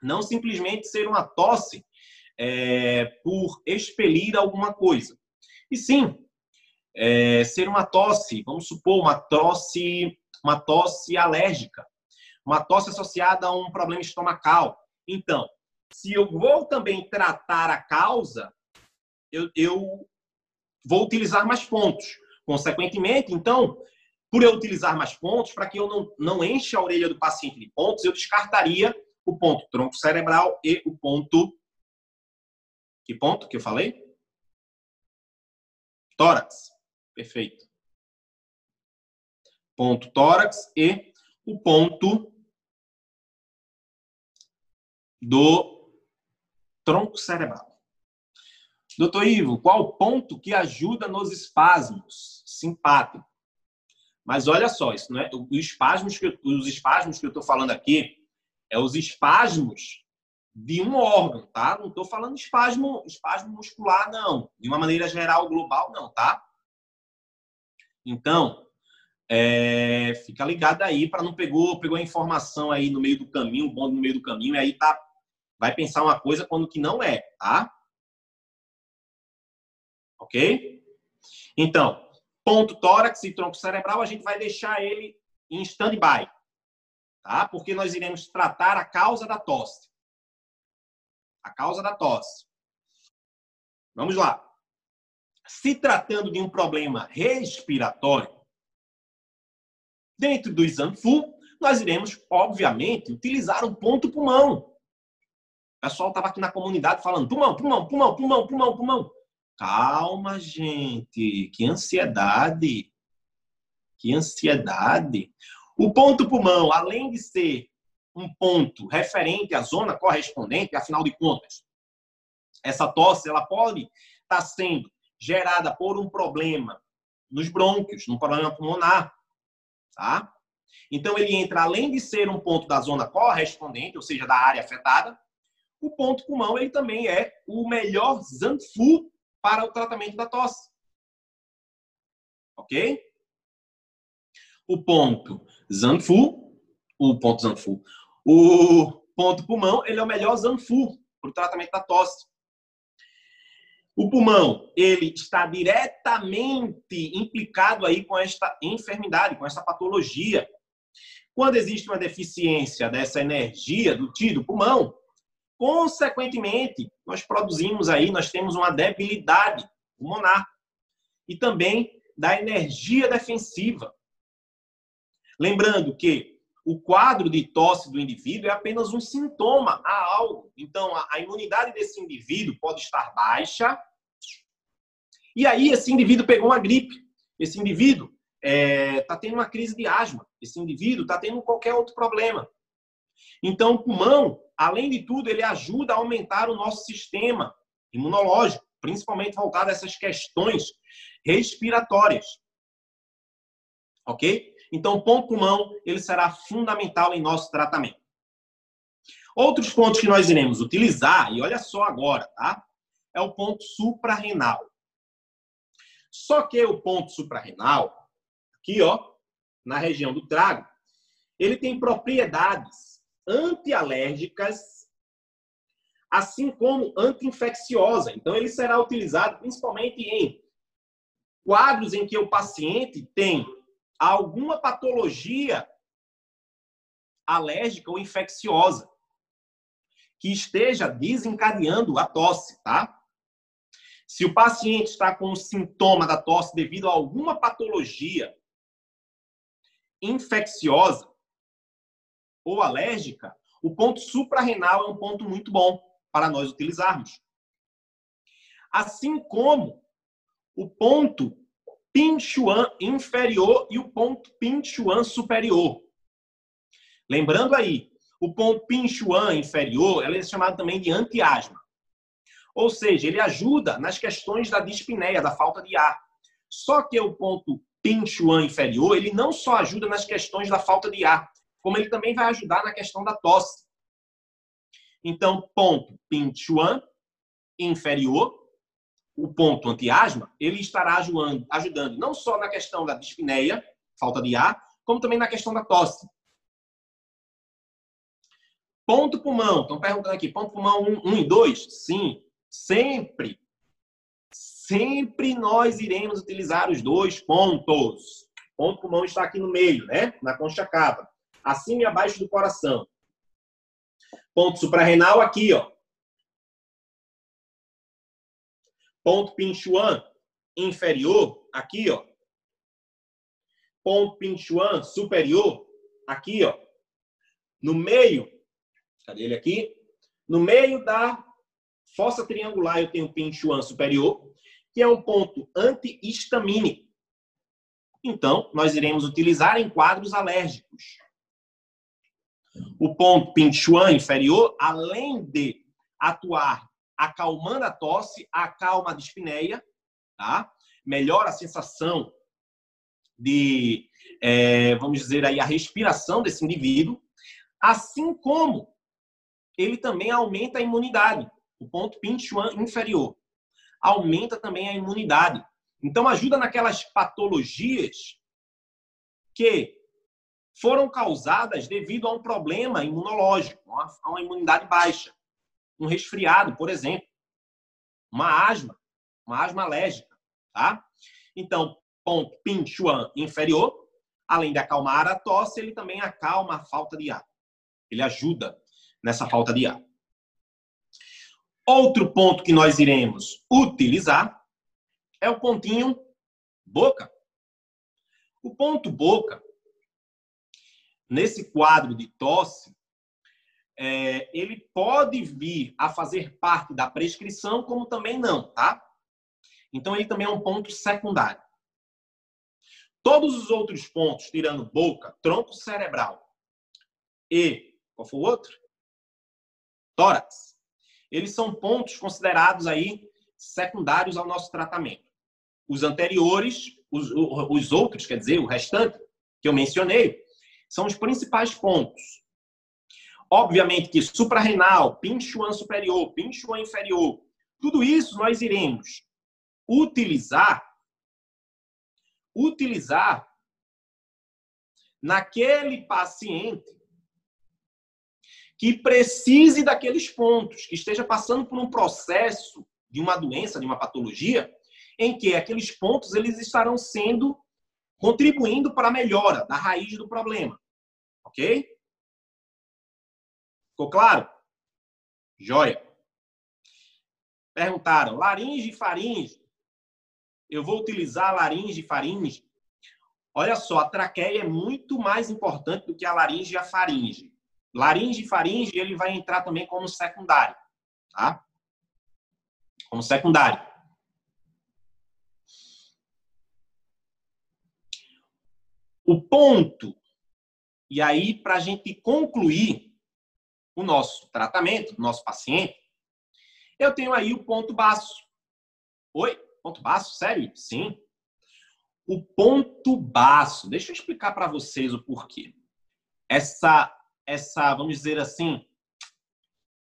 Não simplesmente ser uma tosse é, por expelir alguma coisa. E sim, é, ser uma tosse, vamos supor, uma tosse, uma tosse alérgica, uma tosse associada a um problema estomacal. Então, se eu vou também tratar a causa, eu, eu vou utilizar mais pontos. Consequentemente, então, por eu utilizar mais pontos, para que eu não, não enche a orelha do paciente de pontos, eu descartaria o ponto tronco cerebral e o ponto. Que ponto que eu falei? Tórax. Perfeito. Ponto tórax e o ponto do tronco cerebral. Doutor Ivo, qual o ponto que ajuda nos espasmos? Simpático. Mas olha só, isso não é os espasmos que eu, os espasmos que eu estou falando aqui é os espasmos de um órgão, tá? Não estou falando espasmo, espasmo muscular, não. De uma maneira geral, global, não, tá? Então, é, fica ligado aí para não pegou pegou a informação aí no meio do caminho, um bonde no meio do caminho, e aí tá vai pensar uma coisa quando que não é, tá? Ok? Então, ponto tórax e tronco cerebral, a gente vai deixar ele em stand-by, tá? Porque nós iremos tratar a causa da tosse. A causa da tosse. Vamos lá. Se tratando de um problema respiratório, dentro do exame full, nós iremos, obviamente, utilizar o ponto pulmão. O pessoal estava aqui na comunidade falando pulmão, pulmão, pulmão, pulmão, pulmão, pulmão. Calma, gente. Que ansiedade. Que ansiedade. O ponto pulmão, além de ser um ponto referente à zona correspondente, afinal de contas, essa tosse ela pode estar tá sendo gerada por um problema nos brônquios, num problema pulmonar, tá? Então ele entra além de ser um ponto da zona correspondente, ou seja, da área afetada, o ponto pulmão ele também é o melhor Zanfu para o tratamento da tosse. Ok? O ponto Zanfu, o ponto Zanfu, o ponto pulmão, ele é o melhor Zanfu para o tratamento da tosse. O pulmão, ele está diretamente implicado aí com esta enfermidade, com esta patologia. Quando existe uma deficiência dessa energia do tido pulmão, consequentemente, nós produzimos aí, nós temos uma debilidade pulmonar e também da energia defensiva. Lembrando que o quadro de tosse do indivíduo é apenas um sintoma a algo. Então, a, imunidade desse indivíduo pode estar baixa. E aí, esse indivíduo pegou uma gripe. Esse indivíduo está é, tá tendo uma crise de asma. Esse indivíduo está tendo qualquer outro problema. Então, o pulmão, além de tudo, ele ajuda a aumentar o nosso sistema imunológico, principalmente voltado a essas questões respiratórias. Ok? Então, ponto pulmão ele será fundamental em nosso tratamento. Outros pontos que nós iremos utilizar, e olha só agora, tá? É o ponto suprarrenal. Só que o ponto suprarrenal, aqui, ó, na região do trago, ele tem propriedades antialérgicas, assim como anti-infecciosa. Então, ele será utilizado principalmente em quadros em que o paciente tem alguma patologia alérgica ou infecciosa que esteja desencadeando a tosse, tá? Se o paciente está com um sintoma da tosse devido a alguma patologia infecciosa ou alérgica, o ponto suprarrenal é um ponto muito bom para nós utilizarmos. Assim como o ponto Pinchuan inferior e o ponto Pinchuan superior. Lembrando aí, o ponto Pinchuan inferior é chamado também de antiasma. Ou seja, ele ajuda nas questões da dispneia, da falta de ar. Só que o ponto Pinchuan inferior, ele não só ajuda nas questões da falta de ar, como ele também vai ajudar na questão da tosse. Então, ponto Pinchuan inferior o ponto antiasma, ele estará ajudando, ajudando não só na questão da dispneia, falta de ar, como também na questão da tosse. Ponto pulmão, estão perguntando aqui, ponto pulmão 1 um, um e 2? Sim, sempre, sempre nós iremos utilizar os dois pontos. Ponto pulmão está aqui no meio, né? Na concha cava, acima e abaixo do coração. Ponto suprarrenal aqui, ó. Ponto Pinchuan inferior, aqui, ó. Ponto Pinchuan superior, aqui, ó. No meio, cadê ele aqui? No meio da fossa triangular eu tenho Pinchuan superior, que é um ponto antihistamínico. Então, nós iremos utilizar em quadros alérgicos. O ponto Pinchuan inferior, além de atuar acalmando a tosse, acalma a dispneia, tá? Melhora a sensação de, é, vamos dizer aí, a respiração desse indivíduo, assim como ele também aumenta a imunidade, o ponto Pinchuan inferior. Aumenta também a imunidade. Então, ajuda naquelas patologias que foram causadas devido a um problema imunológico, a uma imunidade baixa um resfriado, por exemplo, uma asma, uma asma alérgica, tá? Então, ponto Pinchuan inferior, além de acalmar a tosse, ele também acalma a falta de ar. Ele ajuda nessa falta de ar. Outro ponto que nós iremos utilizar é o pontinho boca. O ponto boca, nesse quadro de tosse, é, ele pode vir a fazer parte da prescrição, como também não, tá? Então, ele também é um ponto secundário. Todos os outros pontos, tirando boca, tronco cerebral e, qual foi o outro? Tórax. Eles são pontos considerados aí secundários ao nosso tratamento. Os anteriores, os, os outros, quer dizer, o restante, que eu mencionei, são os principais pontos. Obviamente que suprarrenal, pinchuan superior, pinchuan inferior, tudo isso nós iremos utilizar utilizar naquele paciente que precise daqueles pontos, que esteja passando por um processo de uma doença, de uma patologia, em que aqueles pontos eles estarão sendo contribuindo para a melhora da raiz do problema. OK? Ficou claro? Joia. Perguntaram, laringe e faringe. Eu vou utilizar laringe e faringe. Olha só, a traqueia é muito mais importante do que a laringe e a faringe. Laringe e faringe, ele vai entrar também como secundário, tá? Como secundário. O ponto, e aí para a gente concluir o nosso tratamento, do nosso paciente, eu tenho aí o ponto baço. Oi? Ponto baço? Sério? Sim. O ponto baço. Deixa eu explicar para vocês o porquê. Essa, essa, vamos dizer assim,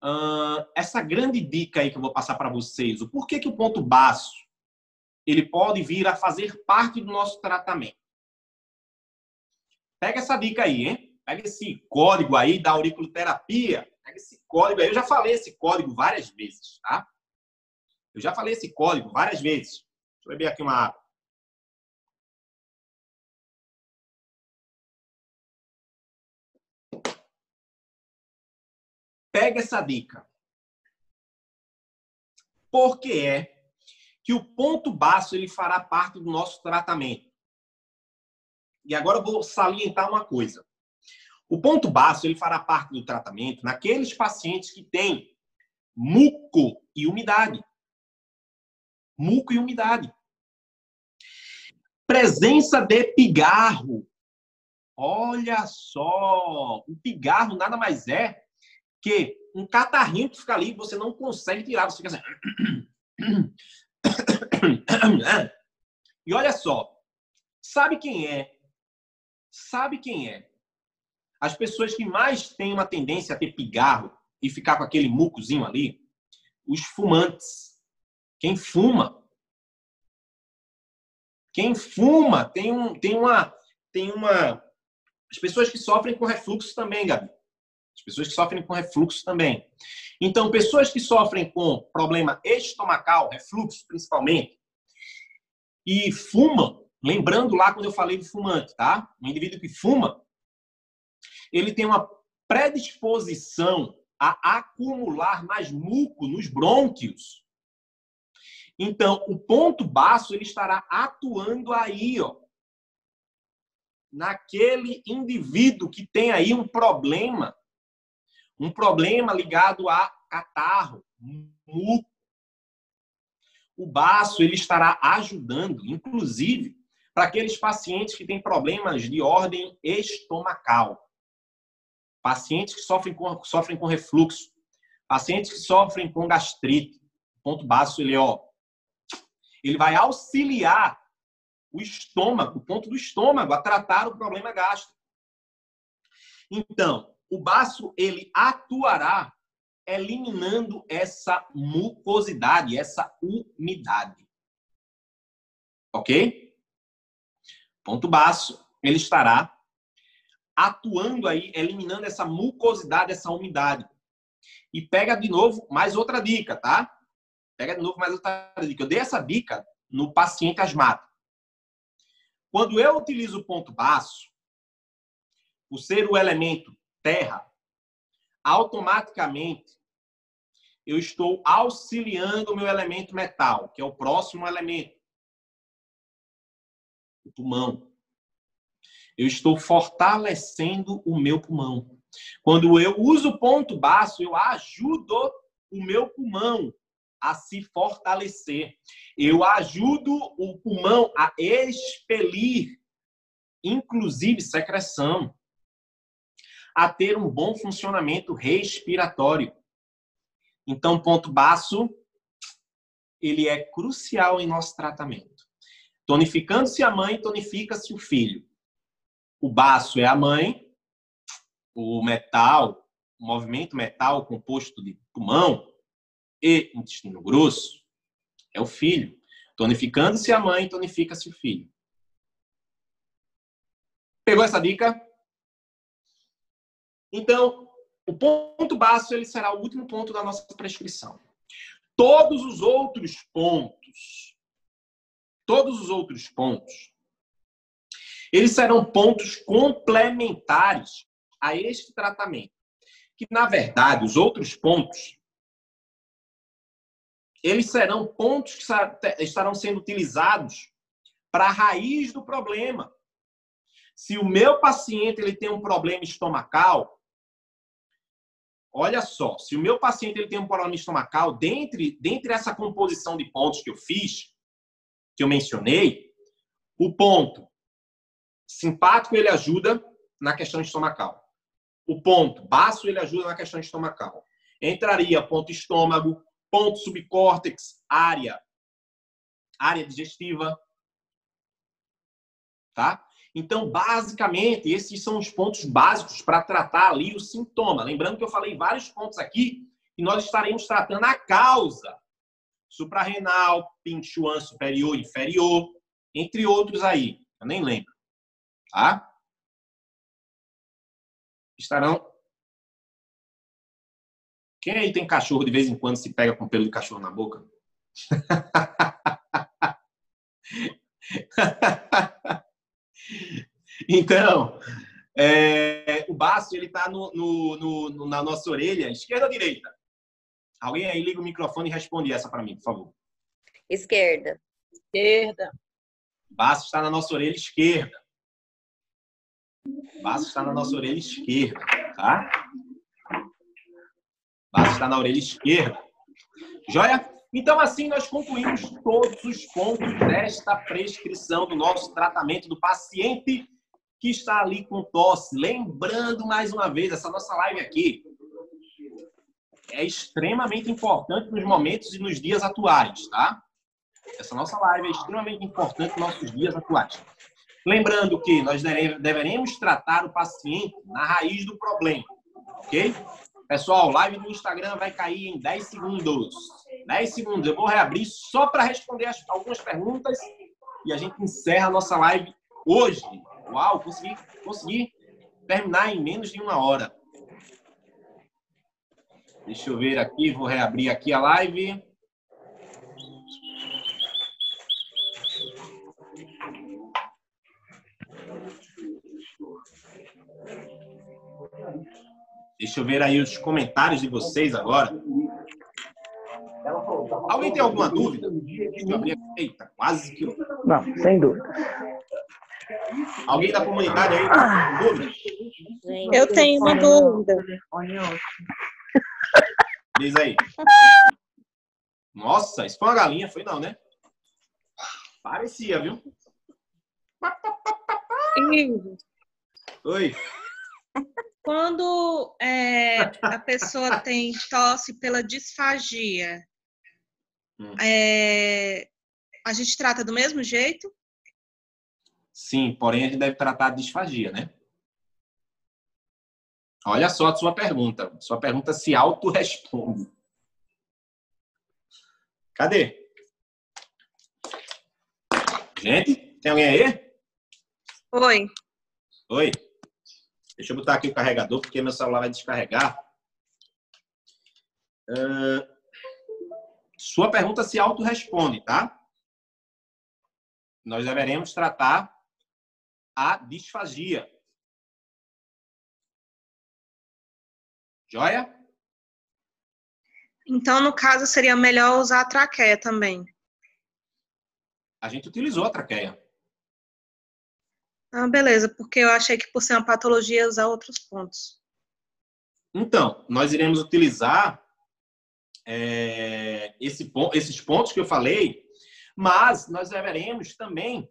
uh, essa grande dica aí que eu vou passar para vocês. O porquê que o ponto baço ele pode vir a fazer parte do nosso tratamento. Pega essa dica aí, hein? Pega esse código aí da auriculoterapia. Pega esse código aí. Eu já falei esse código várias vezes, tá? Eu já falei esse código várias vezes. Deixa eu beber aqui uma água. Pega essa dica. Por que é que o ponto baço ele fará parte do nosso tratamento? E agora eu vou salientar uma coisa. O ponto baço ele fará parte do tratamento naqueles pacientes que têm muco e umidade muco e umidade. Presença de pigarro. Olha só, o pigarro nada mais é que um catarrinho que fica ali e você não consegue tirar, você fica assim. E olha só, sabe quem é? Sabe quem é? As pessoas que mais têm uma tendência a ter pigarro e ficar com aquele mucozinho ali, os fumantes. Quem fuma. Quem fuma tem, um, tem uma. Tem uma. As pessoas que sofrem com refluxo também, Gabi. As pessoas que sofrem com refluxo também. Então, pessoas que sofrem com problema estomacal, refluxo principalmente, e fumam, lembrando lá quando eu falei do fumante, tá? Um indivíduo que fuma, ele tem uma predisposição a acumular mais muco nos brônquios então, o ponto baço ele estará atuando aí, ó, naquele indivíduo que tem aí um problema, um problema ligado a catarro, muco. O baço ele estará ajudando, inclusive, para aqueles pacientes que têm problemas de ordem estomacal. Pacientes que sofrem com, sofrem com refluxo, pacientes que sofrem com gastrite. Ponto baço ele, ó, ele vai auxiliar o estômago, o ponto do estômago, a tratar o problema gástrico. Então, o baço ele atuará eliminando essa mucosidade, essa umidade. Ok? Ponto baço, ele estará atuando aí, eliminando essa mucosidade, essa umidade. E pega de novo mais outra dica, tá? Pega de novo mais outra dica. Eu dei essa dica no paciente asmático. Quando eu utilizo o ponto baço, por ser o elemento terra, automaticamente eu estou auxiliando o meu elemento metal, que é o próximo elemento, o pulmão. Eu estou fortalecendo o meu pulmão. Quando eu uso o ponto baço, eu ajudo o meu pulmão a se fortalecer. Eu ajudo o pulmão a expelir, inclusive secreção, a ter um bom funcionamento respiratório. Então, ponto baço, ele é crucial em nosso tratamento. Tonificando-se a mãe, tonifica-se o filho. O baço é a mãe, o metal, o movimento metal composto de pulmão, e intestino grosso é o filho. Tonificando-se a mãe, tonifica-se o filho. Pegou essa dica? Então, o ponto básico ele será o último ponto da nossa prescrição. Todos os outros pontos, todos os outros pontos, eles serão pontos complementares a este tratamento. Que, na verdade, os outros pontos, eles serão pontos que estarão sendo utilizados para a raiz do problema. Se o meu paciente ele tem um problema estomacal, olha só, se o meu paciente ele tem um problema estomacal, dentre, dentre essa composição de pontos que eu fiz, que eu mencionei, o ponto simpático ele ajuda na questão estomacal. O ponto baço ele ajuda na questão estomacal. Entraria ponto estômago, ponto subcórtex, área, área digestiva, tá? Então, basicamente, esses são os pontos básicos para tratar ali o sintoma. Lembrando que eu falei vários pontos aqui e nós estaremos tratando a causa. Suprarrenal, pinchuan superior, inferior, entre outros aí. Eu nem lembro. Tá? Estarão. Quem aí tem cachorro de vez em quando se pega com pelo de cachorro na boca? Então, é, o baço ele está no, no, no, na nossa orelha, esquerda ou direita? Alguém aí liga o microfone e responde essa para mim, por favor. Esquerda. Esquerda. Baço está na nossa orelha esquerda. O baço está na nossa orelha esquerda, tá? Baço está na orelha esquerda. Joia? Então, assim, nós concluímos todos os pontos desta prescrição do nosso tratamento do paciente que está ali com tosse. Lembrando mais uma vez, essa nossa live aqui é extremamente importante nos momentos e nos dias atuais, tá? Essa nossa live é extremamente importante nos nossos dias atuais. Lembrando que nós deveremos tratar o paciente na raiz do problema, ok? Pessoal, live no Instagram vai cair em 10 segundos. 10 segundos. Eu vou reabrir só para responder algumas perguntas e a gente encerra a nossa live hoje. Uau, consegui, consegui terminar em menos de uma hora. Deixa eu ver aqui, vou reabrir aqui a live. Deixa eu ver aí os comentários de vocês agora. Alguém tem alguma dúvida? Eita, quase que. Não, sem dúvida. Alguém da comunidade aí? Ah. Dúvida? Eu tenho uma dúvida. Diz aí. Nossa, isso foi uma galinha, foi não, né? Parecia, viu? Oi. Quando é, a pessoa tem tosse pela disfagia, Hum. é, a gente trata do mesmo jeito? Sim, porém a gente deve tratar de disfagia, né? Olha só a sua pergunta. Sua pergunta se auto-responde. Cadê? Gente, tem alguém aí? Oi. Oi. Deixa eu botar aqui o carregador, porque meu celular vai descarregar. Ah, sua pergunta se auto-responde, tá? Nós deveremos tratar a disfagia. Joia? Então, no caso, seria melhor usar a traqueia também. A gente utilizou a traqueia. Ah, beleza, porque eu achei que por ser uma patologia ia usar outros pontos. Então, nós iremos utilizar é, esse, esses pontos que eu falei, mas nós deveremos também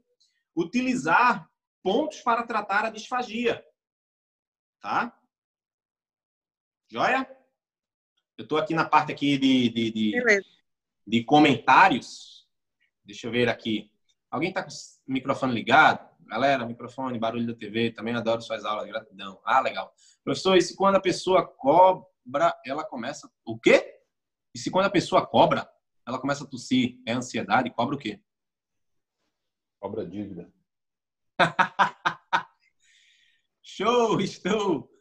utilizar pontos para tratar a disfagia. Tá? Joia? Eu estou aqui na parte aqui de, de, de, de, comentários. Deixa eu ver aqui. Alguém está com o microfone ligado? Galera, microfone, barulho da TV, também adoro suas aulas, gratidão. Ah, legal. Professor, e se quando a pessoa cobra, ela começa... O quê? E se quando a pessoa cobra, ela começa a tossir, é ansiedade, cobra o quê? Cobra dívida. Show! Estou,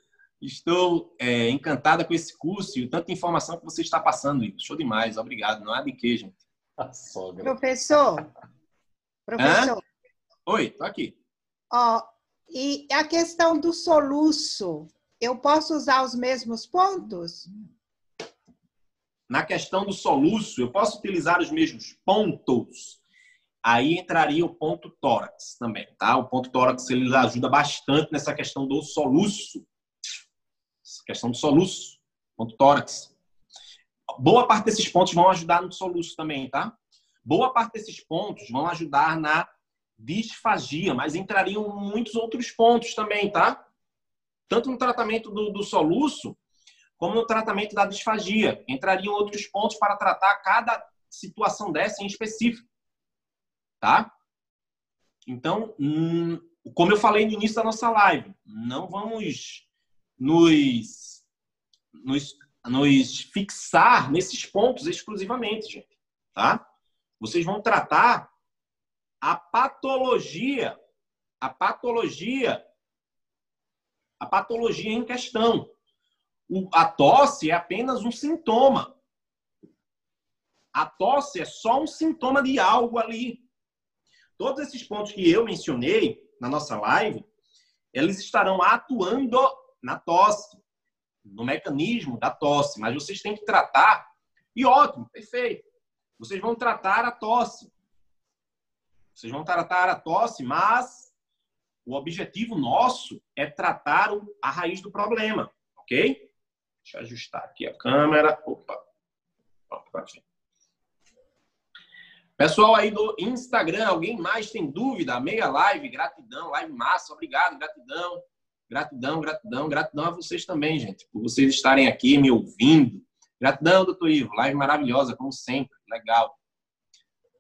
estou é, encantada com esse curso e tanta informação que você está passando. Show demais, obrigado. Não há de que, gente. A sogra. Professor, professor. Hã? Oi, tô aqui. Ó, e a questão do soluço, eu posso usar os mesmos pontos? Na questão do soluço, eu posso utilizar os mesmos pontos. Aí entraria o ponto tórax também, tá? O ponto tórax ele ajuda bastante nessa questão do soluço. Questão do soluço, ponto tórax. Boa parte desses pontos vão ajudar no soluço também, tá? Boa parte desses pontos vão ajudar na disfagia, mas entrariam muitos outros pontos também, tá? Tanto no tratamento do, do soluço, como no tratamento da disfagia. Entrariam outros pontos para tratar cada situação dessa em específico tá? Então, hum, como eu falei no início da nossa live, não vamos nos, nos, nos fixar nesses pontos exclusivamente, gente, tá? Vocês vão tratar a patologia, a patologia, a patologia em questão. O, a tosse é apenas um sintoma. A tosse é só um sintoma de algo ali. Todos esses pontos que eu mencionei na nossa live, eles estarão atuando na tosse, no mecanismo da tosse, mas vocês têm que tratar, e ótimo, perfeito. Vocês vão tratar a tosse. Vocês vão tratar a tosse, mas o objetivo nosso é tratar a raiz do problema, ok? Deixa eu ajustar aqui a câmera. Opa. Opa, Pessoal aí do Instagram, alguém mais tem dúvida? Meia live, gratidão, live massa, obrigado, gratidão. Gratidão, gratidão, gratidão a vocês também, gente, por vocês estarem aqui me ouvindo. Gratidão, doutor Ivo, live maravilhosa, como sempre, legal.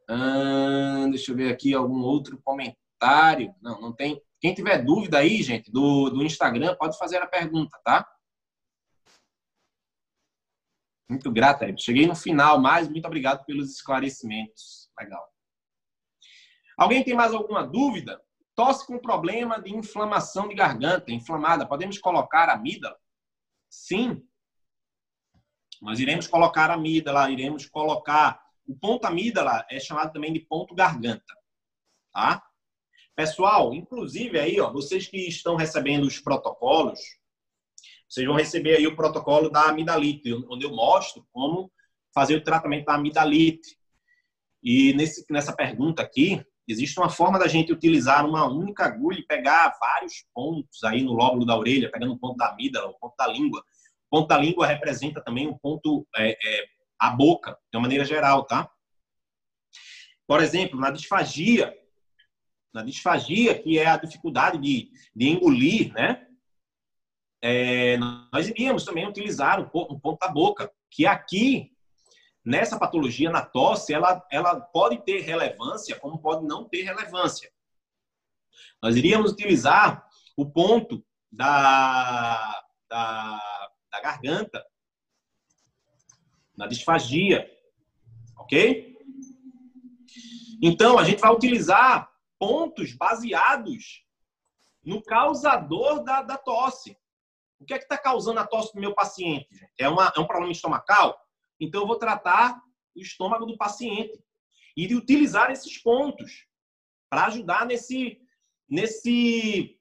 Hum, deixa eu ver aqui algum outro comentário. Não, não tem. Quem tiver dúvida aí, gente, do, do Instagram, pode fazer a pergunta, tá? Muito grata, Cheguei no final, mas muito obrigado pelos esclarecimentos. Legal. Alguém tem mais alguma dúvida? Tosse com problema de inflamação de garganta, inflamada. Podemos colocar amígdala? Sim. Nós iremos colocar amígdala, iremos colocar. O ponto amígdala é chamado também de ponto garganta. Tá? Pessoal, inclusive aí, ó, vocês que estão recebendo os protocolos, vocês vão receber aí o protocolo da amidalite, onde eu mostro como fazer o tratamento da amidalite. E nesse, nessa pergunta aqui, existe uma forma da gente utilizar uma única agulha e pegar vários pontos aí no lóbulo da orelha, pegando o ponto da amígdala, o ponto da língua. O ponto da língua representa também um ponto, é, é, a boca, de uma maneira geral, tá? Por exemplo, na disfagia, na disfagia, que é a dificuldade de, de engolir, né? É, nós iríamos também utilizar um ponto da boca, que aqui nessa patologia, na tosse, ela, ela pode ter relevância, como pode não ter relevância. Nós iríamos utilizar o ponto da, da, da garganta, na disfagia, ok? Então, a gente vai utilizar pontos baseados no causador da, da tosse. O que é que está causando a tosse do meu paciente? É, uma, é um problema estomacal? Então, eu vou tratar o estômago do paciente e de utilizar esses pontos para ajudar nesse, nesse,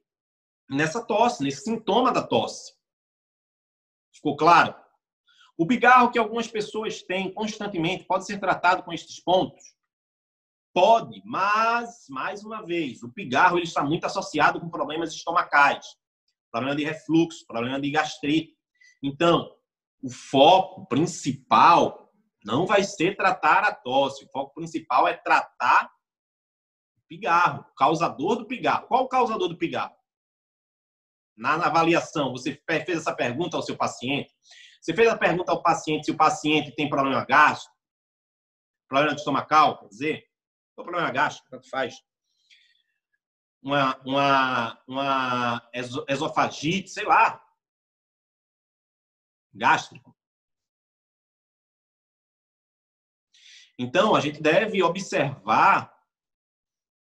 nessa tosse, nesse sintoma da tosse. Ficou claro? O pigarro que algumas pessoas têm constantemente pode ser tratado com esses pontos? Pode, mas, mais uma vez, o pigarro ele está muito associado com problemas estomacais, problema de refluxo, problema de gastrite. Então, o foco principal não vai ser tratar a tosse. O foco principal é tratar o pigarro, o causador do pigarro. Qual o causador do pigarro? Na, avaliação, você fez essa pergunta ao seu paciente? Você fez a pergunta ao paciente se o paciente tem problema gástrico? Problema estomacal, quer dizer? Ou problema gástrico, tanto faz. Uma, uma, uma esofagite, sei lá, gástrico. Então, a gente deve observar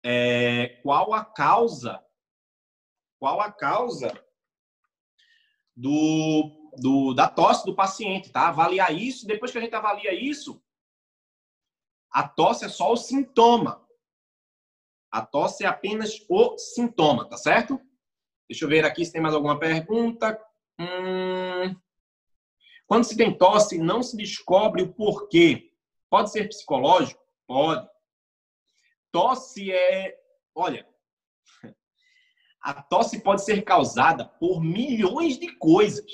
é, qual a causa qual a causa do, do, da tosse do paciente, tá? Avaliar isso, depois que a gente avalia isso, a tosse é só o sintoma. A tosse é apenas o sintoma, tá certo? Deixa eu ver aqui se tem mais alguma pergunta. Hum... Quando se tem tosse, não se descobre o porquê. Pode ser psicológico? Pode. Tosse é. Olha, a tosse pode ser causada por milhões de coisas.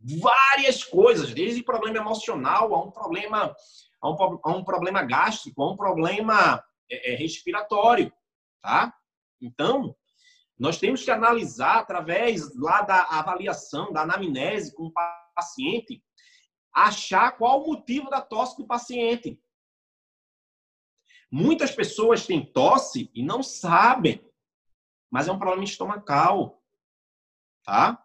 Várias coisas, desde problema emocional a um problema, a um, a um problema gástrico, a um problema é, é, respiratório, tá? Então, nós temos que analisar através lá da avaliação, da anamnese com o paciente, achar qual o motivo da tosse do paciente. Muitas pessoas têm tosse e não sabem, mas é um problema estomacal, tá?